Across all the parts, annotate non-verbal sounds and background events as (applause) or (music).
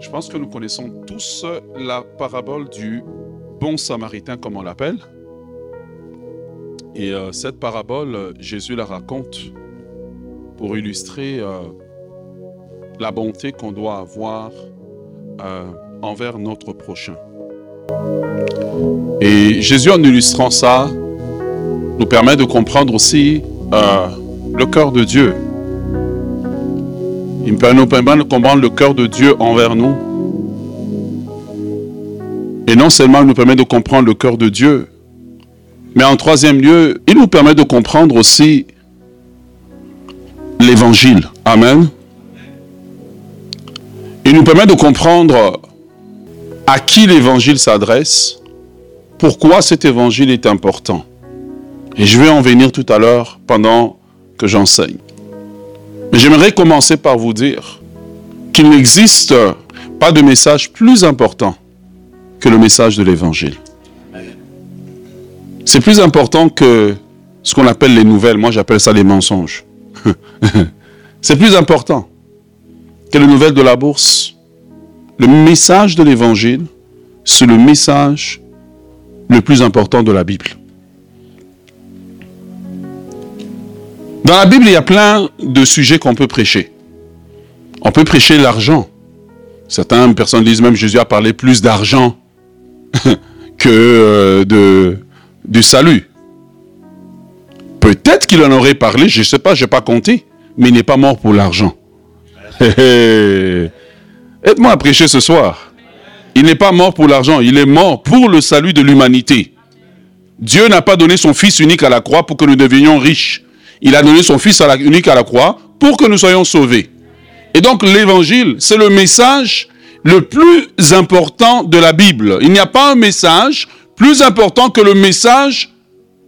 Je pense que nous connaissons tous la parabole du bon samaritain, comme on l'appelle. Et euh, cette parabole, Jésus la raconte pour illustrer euh, la bonté qu'on doit avoir euh, envers notre prochain. Et Jésus, en illustrant ça, nous permet de comprendre aussi le cœur de Dieu. Il nous permet de comprendre le cœur de Dieu envers nous. Et non seulement il nous permet de comprendre le cœur de Dieu, mais en troisième lieu, il nous permet de comprendre aussi l'évangile. Amen. Il nous permet de comprendre à qui l'évangile s'adresse, pourquoi cet évangile est important. Et je vais en venir tout à l'heure pendant que j'enseigne. Mais j'aimerais commencer par vous dire qu'il n'existe pas de message plus important que le message de l'Évangile. C'est plus important que ce qu'on appelle les nouvelles. Moi, j'appelle ça les mensonges. (laughs) C'est plus important que les nouvelles de la bourse. Le message de l'Évangile, c'est le message le plus important de la Bible. Dans la Bible, il y a plein de sujets qu'on peut prêcher. On peut prêcher l'argent. Certaines personnes disent même Jésus a parlé plus d'argent (laughs) que euh, de, du salut. Peut-être qu'il en aurait parlé, je ne sais pas, je n'ai pas compté, mais il n'est pas mort pour l'argent. (laughs) Aide-moi à prêcher ce soir. Il n'est pas mort pour l'argent, il est mort pour le salut de l'humanité. Dieu n'a pas donné son Fils unique à la croix pour que nous devenions riches. Il a donné son Fils unique à la croix pour que nous soyons sauvés. Et donc l'évangile, c'est le message le plus important de la Bible. Il n'y a pas un message plus important que le message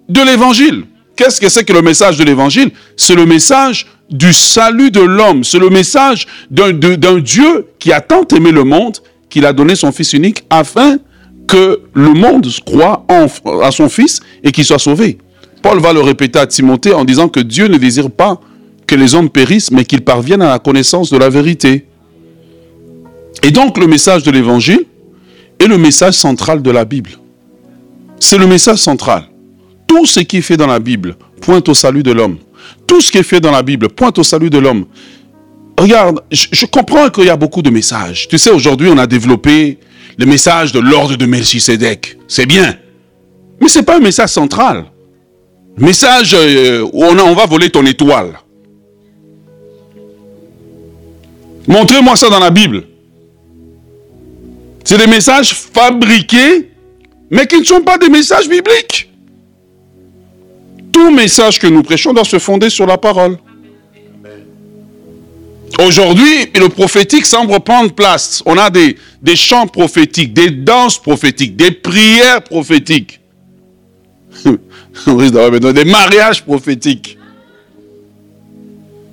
de l'évangile. Qu'est-ce que c'est que le message de l'évangile? C'est le message du salut de l'homme. C'est le message d'un Dieu qui a tant aimé le monde qu'il a donné son Fils unique afin que le monde croit à son Fils et qu'il soit sauvé. Paul va le répéter à Timothée en disant que Dieu ne désire pas que les hommes périssent, mais qu'ils parviennent à la connaissance de la vérité. Et donc le message de l'Évangile est le message central de la Bible. C'est le message central. Tout ce qui est fait dans la Bible pointe au salut de l'homme. Tout ce qui est fait dans la Bible pointe au salut de l'homme. Regarde, je, comprends qu'il y a beaucoup de messages. Tu sais, aujourd'hui, on a développé le message de l'ordre de Melchisedec. C'est bien. Mais ce n'est pas un message central. Message euh, on, va voler ton étoile. Montrez-moi ça dans la Bible. C'est des messages fabriqués, mais qui ne sont pas des messages bibliques. Tout message que nous prêchons doit se fonder sur la parole. Aujourd'hui, le prophétique semble prendre place. On a des chants prophétiques, des danses prophétiques, des prières prophétiques. Des mariages prophétiques.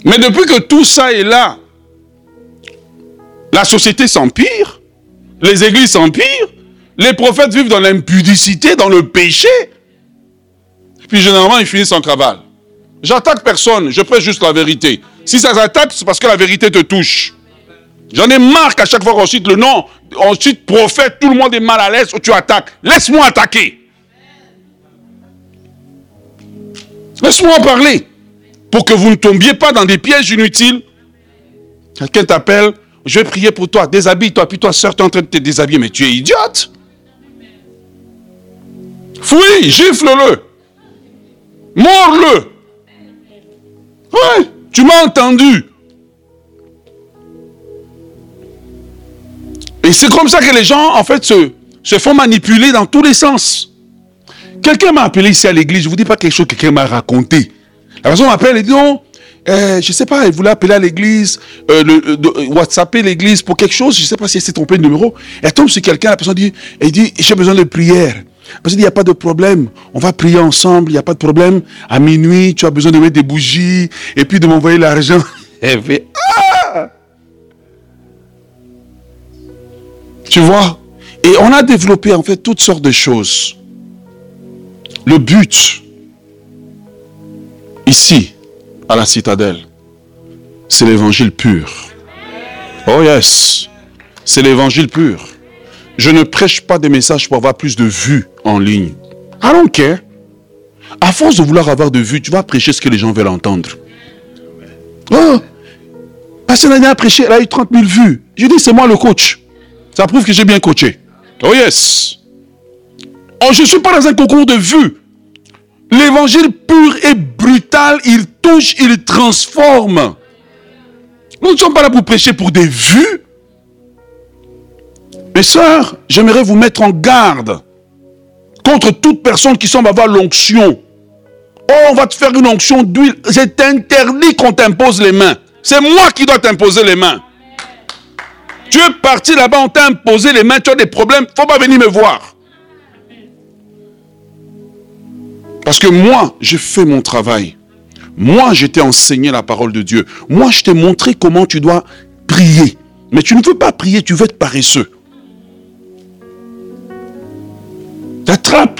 Mais depuis que tout ça est là, la société s'empire, les églises s'empirent, les prophètes vivent dans l'impudicité, dans le péché. Puis généralement, ils finissent en cavale. J'attaque personne, je prêche juste la vérité. Si ça s'attaque, c'est parce que la vérité te touche. J'en ai marre qu'à chaque fois qu'on cite le nom, on cite prophète, tout le monde est mal à l'aise, tu attaques. Laisse-moi attaquer. Laisse-moi en parler. Pour que vous ne tombiez pas dans des pièges inutiles. Quelqu'un t'appelle, je vais prier pour toi, déshabille-toi, puis toi, soeur, tu es en train de te déshabiller, mais tu es idiote. Fouille, gifle-le. Mords-le. Oui, tu m'as entendu. Et c'est comme ça que les gens, en fait, se, se font manipuler dans tous les sens. Quelqu'un m'a appelé ici à l'église, je ne vous dis pas quelque chose que quelqu'un m'a raconté. La personne m'appelle et dit non, euh, je ne sais pas, elle voulait appeler à l'église, euh, le, WhatsApper l'église pour quelque chose, je ne sais pas si elle s'est trompée de numéro. Elle tombe sur quelqu'un, la personne dit, elle dit, j'ai besoin de prière. La personne dit, il n'y a pas de problème, on va prier ensemble, il n'y a pas de problème. À minuit, tu as besoin de mettre des bougies et puis de m'envoyer l'argent. (laughs) Elle fait, ah Tu vois? Et on a développé en fait toutes sortes de choses. Le but, ici, à la citadelle, c'est l'évangile pur. Oh yes. C'est l'évangile pur. Je ne prêche pas des messages pour avoir plus de vues en ligne. I don't care. À force de vouloir avoir de vues, tu vas prêcher ce que les gens veulent entendre. Oh, Pasteur Daniel a prêché, elle a eu 30 000 vues. Je dis, c'est moi le coach. Ça prouve que j'ai bien coaché. Oh yes. Oh, je ne suis pas dans un concours de vues. L'évangile pur et brutal, il touche, il transforme. Nous ne sommes pas là pour prêcher pour des vues. Mes soeurs, j'aimerais vous mettre en garde contre toute personne qui semble avoir l'onction. Oh, on va te faire une onction d'huile. C'est interdit qu'on t'impose les mains. C'est moi qui dois t'imposer les mains. Tu es parti là-bas, on t'a imposé les mains, tu as des problèmes, faut pas venir me voir. Parce que moi, j'ai fait mon travail. Moi, je t'ai enseigné la parole de Dieu. Moi, je t'ai montré comment tu dois prier. Mais tu ne veux pas prier, tu veux être paresseux. T'attrapes.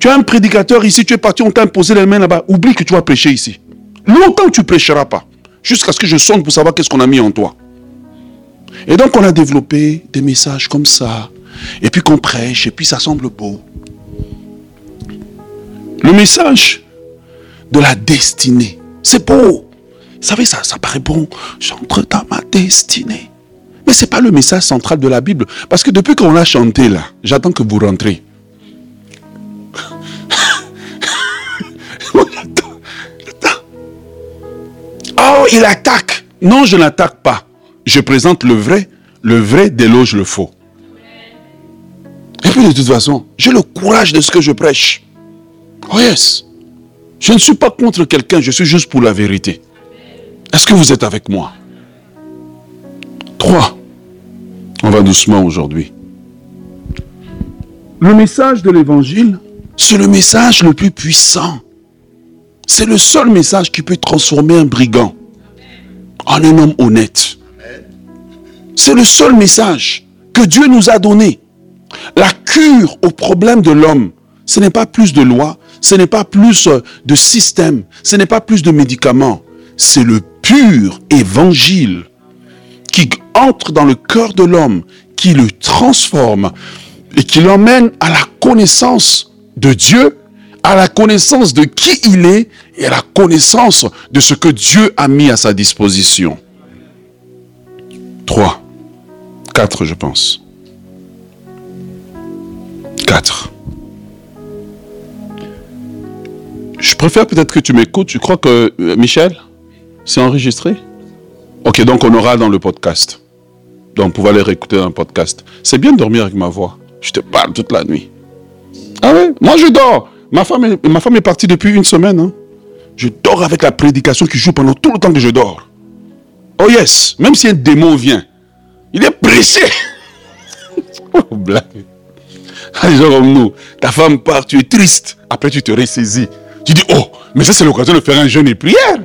Tu as un prédicateur ici, tu es parti, on t'a imposé les mains là-bas. Oublie que tu vas prêcher ici. Longtemps tu ne prêcheras pas. Jusqu'à ce que je sonne pour savoir qu'est-ce qu'on a mis en toi. Et donc on a développé des messages comme ça. Et puis qu'on prêche, et puis ça semble beau. Le message de la destinée. C'est beau. Vous savez, ça, ça paraît bon. J'entre dans ma destinée. Mais ce n'est pas le message central de la Bible. Parce que depuis qu'on l'a chanté là, j'attends que vous rentrez. (laughs) Oh, il attaque. Non, je n'attaque pas. Je présente le vrai. Le vrai déloge le faux. Et puis de toute façon, j'ai le courage de ce que je prêche. Oh yes. Je ne suis pas contre quelqu'un, je suis juste pour la vérité. Est-ce que vous êtes avec moi? Trois. On va doucement aujourd'hui. Le message de l'évangile, c'est le message le plus puissant. C'est le seul message qui peut transformer un brigand en un homme honnête. C'est le seul message que Dieu nous a donné. La cure au problème de l'homme, ce n'est pas plus de loi, ce n'est pas plus euh, de système, ce n'est pas plus de médicaments. C'est le pur évangile qui entre dans le cœur de l'homme, qui le transforme et qui l'emmène à la connaissance de Dieu, à la connaissance de qui il est et à la connaissance de ce que Dieu a mis à sa disposition. Trois. Quatre, je pense. Quatre. Je préfère peut-être que tu m'écoutes. Je crois que, euh, Michel, c'est enregistré? Ok, donc on aura dans le podcast. Donc, pour aller réécouter dans le podcast. C'est bien de dormir avec ma voix. Je te parle toute la nuit. Ah oui Moi, je dors. Ma femme est, ma femme est partie depuis une semaine. Hein. Je dors avec la prédication qui joue pendant tout le temps que je dors. Oh yes, même si un démon vient, il est pressé. (laughs) oh, blague. Les gens comme nous, ta femme part, tu es triste. Après, tu te ressaisis. Tu dis, oh, mais ça c'est l'occasion de faire un jeûne et prière.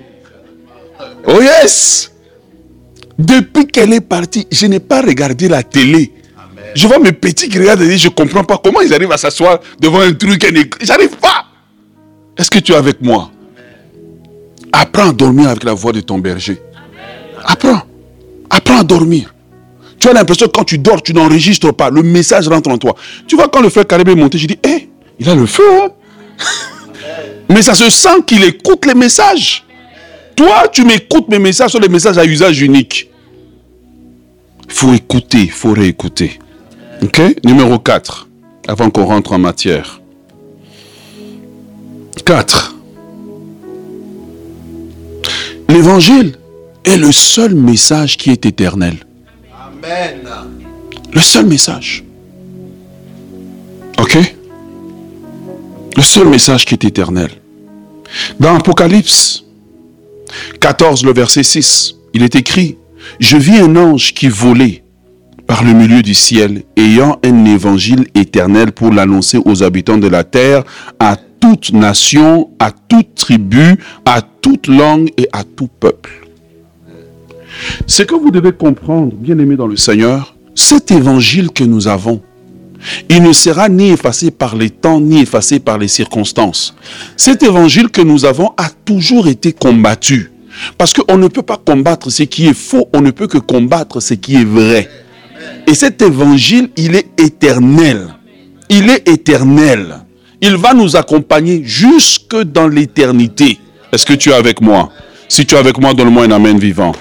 Oh yes. Depuis qu'elle est partie, je n'ai pas regardé la télé. Je vois mes petits qui regardent et disent, je ne comprends pas comment ils arrivent à s'asseoir devant un truc. J'arrive pas. Est-ce que tu es avec moi? Apprends à dormir avec la voix de ton berger. Apprends. Apprends à dormir. Tu as l'impression que quand tu dors, tu n'enregistres pas. Le message rentre en toi. Tu vois, quand le frère Caribé est monté, je dis, hé, il a le feu. Hein? (laughs) Mais ça se sent qu'il écoute les messages. Toi, tu m'écoutes mes messages sur les messages à usage unique. Il faut écouter, il faut réécouter. Ok? Numéro 4, avant qu'on rentre en matière. 4. L'évangile est le seul message qui est éternel. Amen. Le seul message. Ok? Le seul message qui est éternel. Dans Apocalypse 14, le verset 6, il est écrit, Je vis un ange qui volait par le milieu du ciel, ayant un évangile éternel pour l'annoncer aux habitants de la terre, à toute nation, à toute tribu, à toute langue et à tout peuple. Ce que vous devez comprendre, bien aimé dans le Seigneur, cet évangile que nous avons, il ne sera ni effacé par les temps, ni effacé par les circonstances. Cet évangile que nous avons a toujours été combattu. Parce qu'on ne peut pas combattre ce qui est faux, on ne peut que combattre ce qui est vrai. Et cet évangile, il est éternel. Il est éternel. Il va nous accompagner jusque dans l'éternité. Est-ce que tu es avec moi? Si tu es avec moi, donne-moi un amen vivant.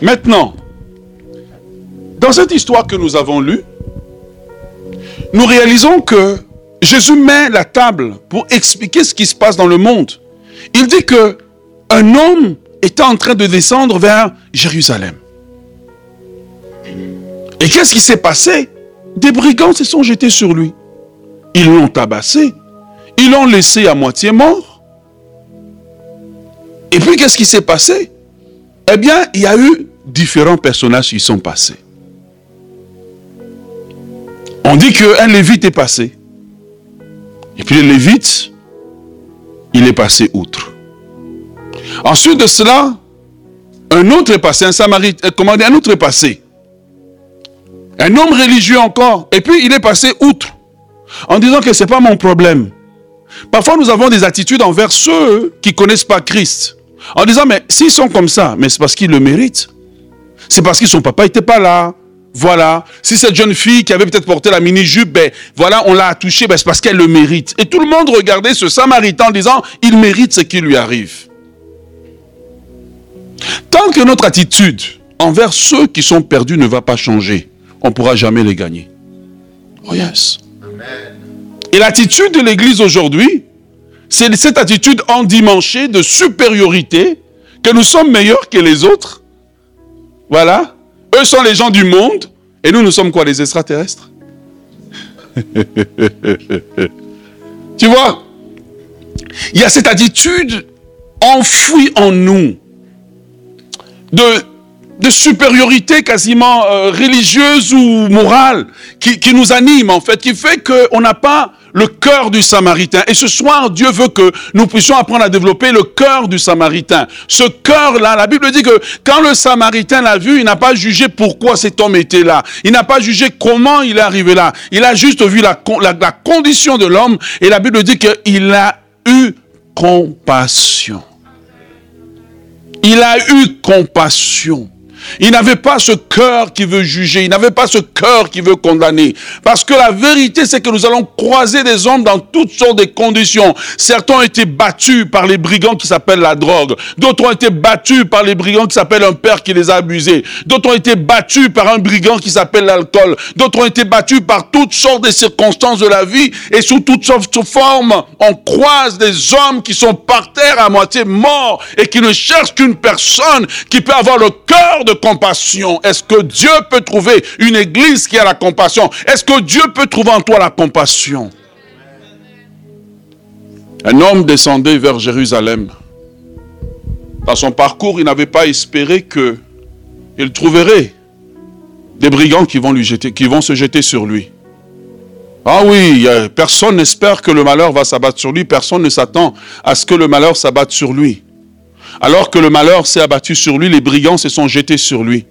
Maintenant, dans cette histoire que nous avons lue, nous réalisons que Jésus met la table pour expliquer ce qui se passe dans le monde. Il dit que un homme était en train de descendre vers Jérusalem. Et qu'est-ce qui s'est passé? Des brigands se sont jetés sur lui. Ils l'ont tabassé. Ils l'ont laissé à moitié mort. Et puis qu'est-ce qui s'est passé? Eh bien, il y a eu différents personnages qui sont passés. On dit qu'un lévite est passé. Et puis le lévite, il est passé outre. Ensuite de cela, un autre est passé, un samaritain, euh, comment dire, un autre est passé. Un homme religieux encore. Et puis il est passé outre. En disant que ce n'est pas mon problème. Parfois nous avons des attitudes envers ceux qui ne connaissent pas Christ. En disant, mais s'ils sont comme ça, mais c'est parce qu'ils le méritent. C'est parce que son papa n'était pas là. Voilà. Si cette jeune fille qui avait peut-être porté la mini-jupe, ben, voilà, on l'a touchée, ben, c'est parce qu'elle le mérite. Et tout le monde regardait ce samaritain en disant, il mérite ce qui lui arrive. Tant que notre attitude envers ceux qui sont perdus ne va pas changer, on ne pourra jamais les gagner. Oh yes. Et l'attitude de l'Église aujourd'hui, c'est cette attitude endimanchée de supériorité, que nous sommes meilleurs que les autres. Voilà. Eux sont les gens du monde, et nous, nous sommes quoi, les extraterrestres? (laughs) Tu vois? Il y a cette attitude enfouie en nous de, supériorité quasiment euh, religieuse ou morale qui, qui, nous anime en fait, qui fait qu'on n'a pas le cœur du Samaritain. Et ce soir, Dieu veut que nous puissions apprendre à développer le cœur du Samaritain. Ce cœur-là, la Bible dit que quand le Samaritain l'a vu, il n'a pas jugé pourquoi cet homme était là. Il n'a pas jugé comment il est arrivé là. Il a juste vu la, la, condition de l'homme et la Bible dit qu'il a eu compassion. Il a eu compassion. Il n'avait pas ce cœur qui veut juger, il n'avait pas ce cœur qui veut condamner. Parce que la vérité, c'est que nous allons croiser des hommes dans toutes sortes de conditions. Certains ont été battus par les brigands qui s'appellent la drogue. D'autres ont été battus par les brigands qui s'appellent un père qui les a abusés. D'autres ont été battus par un brigand qui s'appelle l'alcool. D'autres ont été battus par toutes sortes de circonstances de la vie et sous toutes sortes de formes. On croise des hommes qui sont par terre à moitié morts et qui ne cherchent qu'une personne qui peut avoir le cœur de compassion. Est-ce que Dieu peut trouver une église qui a la compassion? Est-ce que Dieu peut trouver en toi la compassion? Un homme descendait vers Jérusalem. Dans son parcours, il n'avait pas espéré que il trouverait des brigands qui vont, lui jeter, qui vont se jeter sur lui. Ah oui, personne n'espère que le malheur va s'abattre sur lui, personne ne s'attend à ce que le malheur s'abatte sur lui. Alors que le malheur s'est abattu sur lui, les brigands se sont jetés sur lui.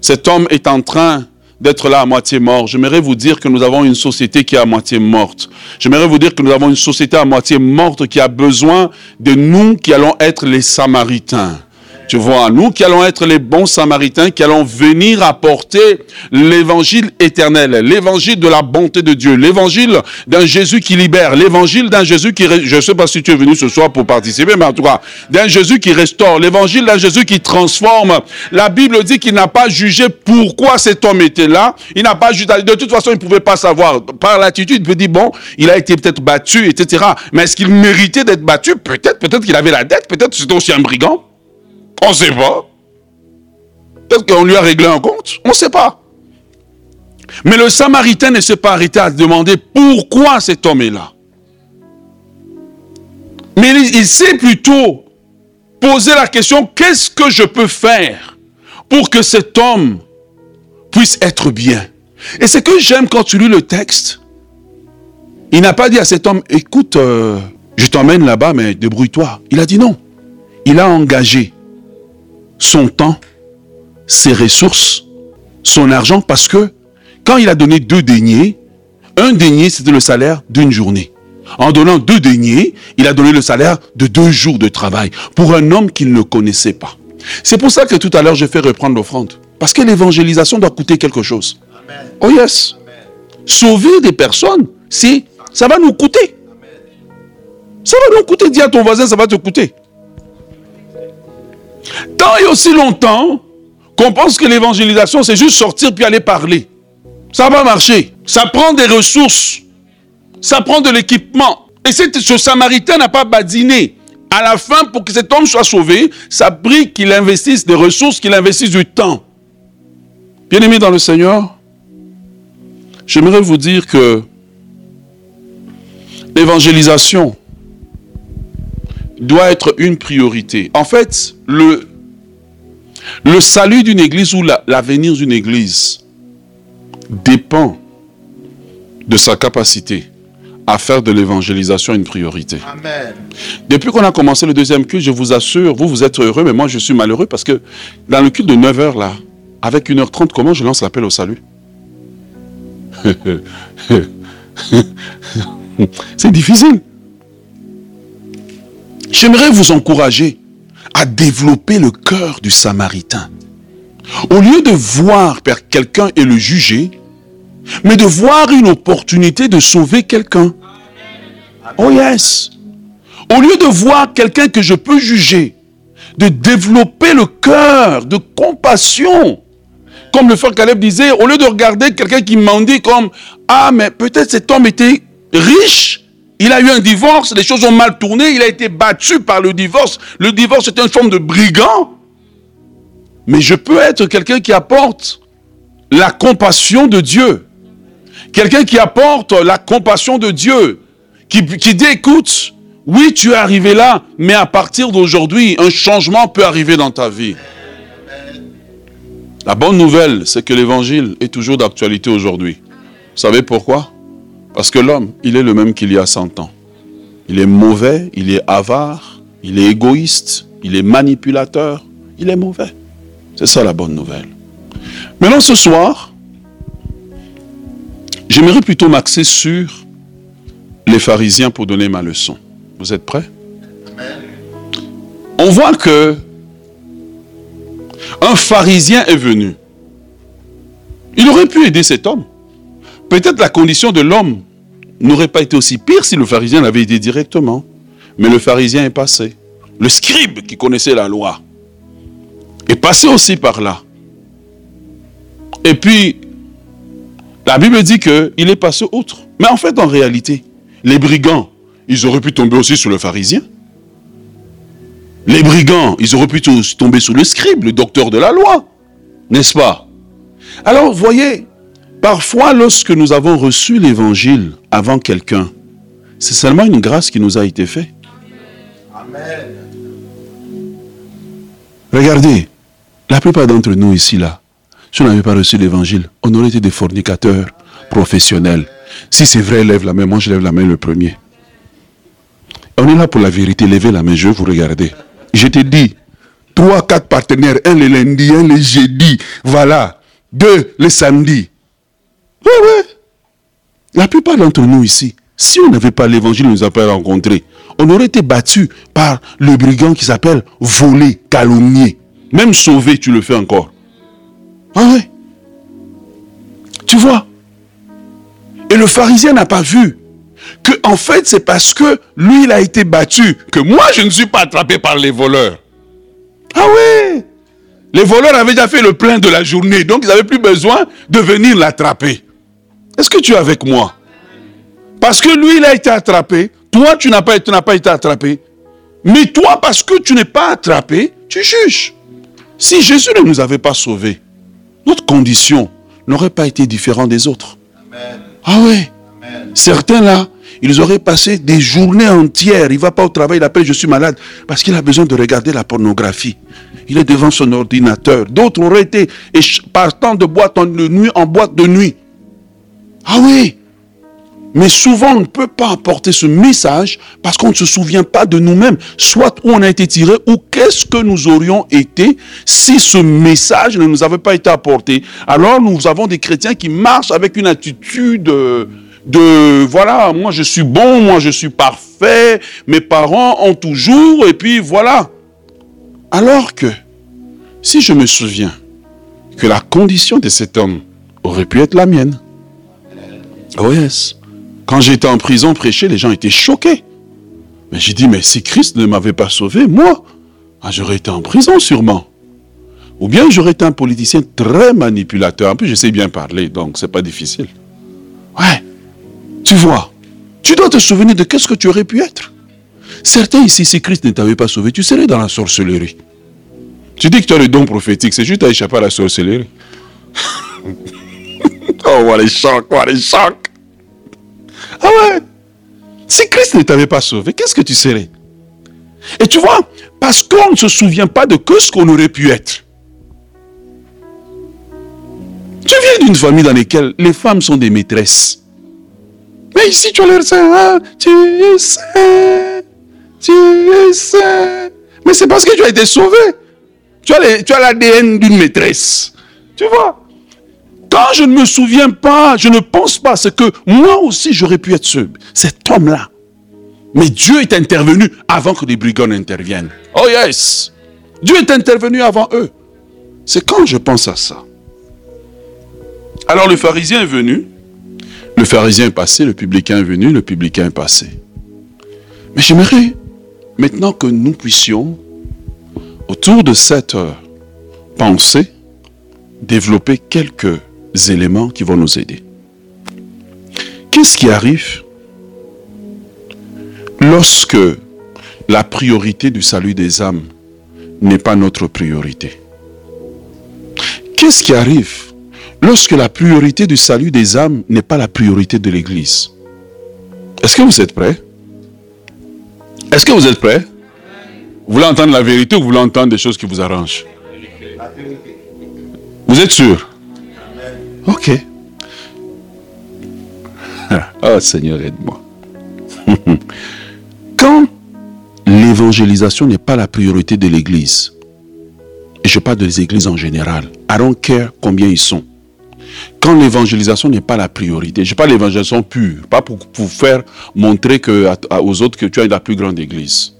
Cet homme est en train d'être là à moitié mort. J'aimerais vous dire que nous avons une société qui est à moitié morte. J'aimerais vous dire que nous avons une société à moitié morte qui a besoin de nous qui allons être les Samaritains. Tu vois, nous qui allons être les bons samaritains, qui allons venir apporter l'évangile éternel, l'évangile de la bonté de Dieu, l'évangile d'un Jésus qui libère, l'évangile d'un Jésus qui, je ne sais pas si tu es venu ce soir pour participer, mais en tout cas, d'un Jésus qui restaure, l'évangile d'un Jésus qui transforme. La Bible dit qu'il n'a pas jugé pourquoi cet homme était là. Il n'a pas jugé, de toute façon, il ne pouvait pas savoir. Par l'attitude, il peut dire, bon, il a été peut-être battu, etc. Mais est-ce qu'il méritait d'être battu? Peut-être, peut-être qu'il avait la dette, peut-être c'était aussi un brigand. On ne sait pas. Peut-être qu'on lui a réglé un compte. On ne sait pas. Mais le Samaritain ne s'est pas arrêté à demander pourquoi cet homme est là. Mais il s'est plutôt posé la question, qu'est-ce que je peux faire pour que cet homme puisse être bien? Et ce que j'aime quand tu lis le texte, il n'a pas dit à cet homme, écoute, euh, je t'emmène là-bas, mais débrouille-toi. Il a dit non. Il a engagé son temps, ses ressources, son argent, parce que quand il a donné deux deniers, un denier, c'était le salaire d'une journée. En donnant deux deniers, il a donné le salaire de deux jours de travail pour un homme qu'il ne connaissait pas. C'est pour ça que tout à l'heure, je fais reprendre l'offrande. Parce que l'évangélisation doit coûter quelque chose. Oh yes. Sauver des personnes, si ça va nous coûter. Ça va nous coûter. Dis à ton voisin, ça va te coûter. Tant et aussi longtemps qu'on pense que l'évangélisation, c'est juste sortir puis aller parler. Ça va marcher. Ça prend des ressources. Ça prend de l'équipement. Et ce Samaritain n'a pas badiné. À la fin, pour que cet homme soit sauvé, ça brille qu'il investisse des ressources, qu'il investisse du temps. Bien-aimé dans le Seigneur, j'aimerais vous dire que l'évangélisation doit être une priorité. En fait, le, le salut d'une église ou l'avenir d'une église dépend de sa capacité à faire de l'évangélisation une priorité. Amen. Depuis qu'on a commencé le deuxième culte, je vous assure, vous, vous êtes heureux, mais moi, je suis malheureux parce que dans le culte de 9 h là, avec 1h30, comment je lance l'appel au salut? (laughs) C'est difficile. J'aimerais vous encourager à développer le cœur du Samaritain. Au lieu de voir quelqu'un et le juger, mais de voir une opportunité de sauver quelqu'un. Oh yes. Au lieu de voir quelqu'un que je peux juger, de développer le cœur de compassion. Comme le frère Caleb disait, au lieu de regarder quelqu'un qui mendie comme, ah, mais peut-être cet homme était riche, il a eu un divorce, les choses ont mal tourné, il a été battu par le divorce. Le divorce est une forme de brigand. Mais je peux être quelqu'un qui apporte la compassion de Dieu. Quelqu'un qui apporte la compassion de Dieu, qui, dit, écoute, oui, tu es arrivé là, mais à partir d'aujourd'hui, un changement peut arriver dans ta vie. La bonne nouvelle, c'est que l'évangile est toujours d'actualité aujourd'hui. Vous savez pourquoi? Parce que l'homme, il est le même qu'il y a 100 ans. Il est mauvais, il est avare, il est égoïste, il est manipulateur, il est mauvais. C'est ça la bonne nouvelle. Maintenant, ce soir, J'aimerais plutôt m'axer sur les pharisiens pour donner ma leçon. Vous êtes prêts? On voit que un pharisien est venu. Il aurait pu aider cet homme. Peut-être la condition de l'homme n'aurait pas été aussi pire si le pharisien l'avait aidé directement. Mais le pharisien est passé. Le scribe qui connaissait la loi est passé aussi par là. Et puis, la Bible dit qu'il est passé outre. Mais en fait, en réalité, les brigands, ils auraient pu tomber aussi sur le pharisien. Les brigands, ils auraient pu tomber sur le scribe, le docteur de la loi. N'est-ce pas? Alors, voyez, parfois, lorsque nous avons reçu l'évangile avant quelqu'un, c'est seulement une grâce qui nous a été faite. Amen. Regardez, la plupart d'entre nous ici, là, si on n'avait pas reçu l'évangile, on aurait été des fornicateurs professionnels. Si c'est vrai, lève la main. Moi, je lève la main le premier. On est là pour la vérité. Levez la main, je vais vous regarder. Je te dis, trois, quatre partenaires. Un le lundi, un le jeudi. Voilà. Deux le samedi. Oui, oui. La plupart d'entre nous ici, si on n'avait pas l'évangile, on nous a pas rencontrés. On aurait été battu par le brigand qui s'appelle voler, calomnier. Même sauver, tu le fais encore. Ah ouais. Tu vois? Et le pharisien n'a pas vu que en fait c'est parce que lui il a été battu que moi je ne suis pas attrapé par les voleurs. Ah ouais Les voleurs avaient déjà fait le plein de la journée, donc ils n'avaient plus besoin de venir l'attraper. Est-ce que tu es avec moi? Parce que lui il a été attrapé, toi tu n'as pas, pas été attrapé. Mais toi parce que tu n'es pas attrapé, tu juges. Si Jésus ne nous avait pas sauvés, notre condition n'aurait pas été différente des autres. Ah oui. Certains là, ils auraient passé des journées entières. Il ne va pas au travail, il appelle je suis malade parce qu'il a besoin de regarder la pornographie. Il est devant son ordinateur. D'autres auraient été partant de boîte de nuit en boîte de nuit. Ah oui. Mais souvent, on ne peut pas apporter ce message parce qu'on ne se souvient pas de nous-mêmes, soit où on a été tiré, ou qu'est-ce que nous aurions été si ce message ne nous avait pas été apporté. Alors, nous avons des chrétiens qui marchent avec une attitude de, voilà, moi je suis bon, moi je suis parfait, mes parents ont toujours, et puis voilà. Alors que si je me souviens que la condition de cet homme aurait pu être la mienne. Oh yes. Quand j'étais en prison prêcher, les gens étaient choqués. Mais j'ai dit, mais si Christ ne m'avait pas sauvé, moi, ah, j'aurais été en prison sûrement. Ou bien j'aurais été un politicien très manipulateur. En plus, je sais bien parler, donc c'est pas difficile. Ouais. Tu vois, tu dois te souvenir de qu'est-ce que tu aurais pu être. Certains ici, si Christ ne t'avait pas sauvé, tu serais dans la sorcellerie. Tu dis que tu as le don prophétique, c'est juste à échapper à la sorcellerie. (laughs) oh, voilà les chocs, voilà les chocs. Ah ouais. Si Christ ne t'avait pas sauvé, qu'est-ce que tu serais? Et tu vois, parce qu'on ne se souvient pas de ce qu'on aurait pu être. Tu viens d'une famille dans laquelle les femmes sont des maîtresses. Mais ici, tu as l'air ça, tu sais, tu sais. Mais c'est parce que tu as été sauvé. Tu as l'ADN d'une maîtresse. Tu vois? Quand je ne me souviens pas, je ne pense pas, c'est que moi aussi j'aurais pu être ce, cet homme-là. Mais Dieu est intervenu avant que les brigands interviennent. Oh yes Dieu est intervenu avant eux. C'est quand je pense à ça. Alors le pharisien est venu, le pharisien est passé, le publicain est venu, le publicain est passé. Mais j'aimerais maintenant que nous puissions autour de cette euh, pensée, développer quelques éléments qui vont nous aider. Qu'est-ce qui arrive lorsque la priorité du salut des âmes n'est pas notre priorité? Qu'est-ce qui arrive lorsque la priorité du salut des âmes n'est pas la priorité de l'Église? Est-ce que vous êtes prêts? Est-ce que vous êtes prêts? Vous voulez entendre la vérité ou vous voulez entendre des choses qui vous arrangent? Vous êtes sûr? Ok. Oh (laughs) Seigneur, aide-moi. (laughs) Quand l'évangélisation n'est pas la priorité de l'Église, et je parle des églises en général, I don't care combien ils sont. Quand l'évangélisation n'est pas la priorité, je parle l'évangélisation pure, pas pour, faire montrer que, aux autres que tu as la plus grande église.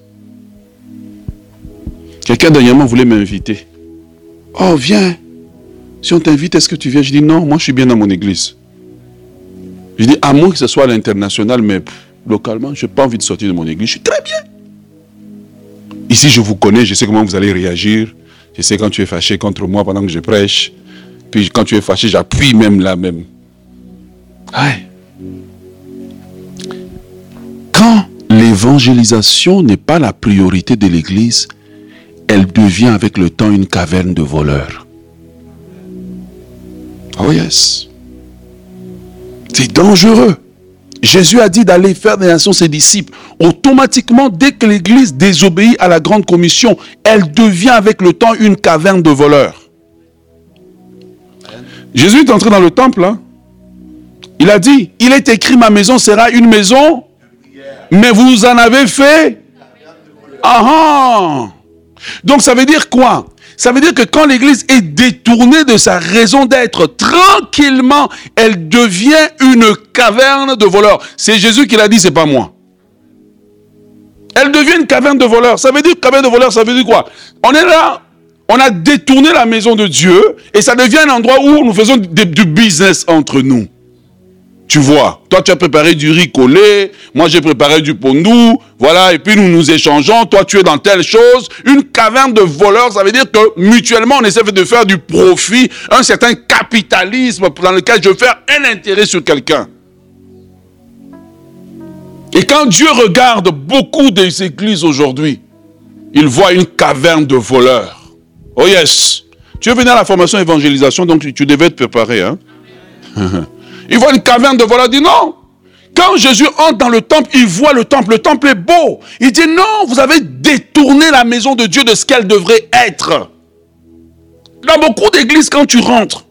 Quelqu'un dernièrement voulait m'inviter. Oh, viens. Si on t'invite, est-ce que tu viens? Je dis non, moi je suis bien dans mon église. Je dis, à moins que ce soit à l'international, mais localement, je n'ai pas envie de sortir de mon église. Je suis très bien. Ici, je vous connais, je sais comment vous allez réagir. Je sais quand tu es fâché contre moi pendant que je prêche. Puis quand tu es fâché, j'appuie même là même. Ouais. Quand l'évangélisation n'est pas la priorité de l'Église, elle devient avec le temps une caverne de voleurs. Oh yes. C'est dangereux. Jésus a dit d'aller faire des nations ses disciples. Automatiquement, dès que l'Église désobéit à la grande commission, elle devient avec le temps une caverne de voleurs. Jésus est entré dans le temple. Hein. Il a dit, il est écrit, ma maison sera une maison, mais vous en avez fait. Ah, ah. Donc ça veut dire quoi? Ça veut dire que quand l'Église est détournée de sa raison d'être, tranquillement, elle devient une caverne de voleurs. C'est Jésus qui l'a dit, c'est pas moi. Elle devient une caverne de voleurs. Ça veut dire caverne de voleurs, ça veut dire quoi? On est là, on a détourné la maison de Dieu et ça devient un endroit où nous faisons du business entre nous. Tu vois, toi tu as préparé du riz collé, moi j'ai préparé du pondou, voilà, et puis nous nous échangeons, toi tu es dans telle chose. Une caverne de voleurs, ça veut dire que mutuellement on essaie de faire du profit, un certain capitalisme dans lequel je veux faire un intérêt sur quelqu'un. Et quand Dieu regarde beaucoup des églises aujourd'hui, il voit une caverne de voleurs. Oh yes, tu es venu à la formation évangélisation, donc tu devais te préparer. Hein? (laughs) Il voit une caverne de voleurs. Dit non. Quand Jésus entre dans le temple, il voit le temple. Le temple est beau. Il dit non, vous avez détourné la maison de Dieu de ce qu'elle devrait être. Dans beaucoup d'églises, quand tu rentres,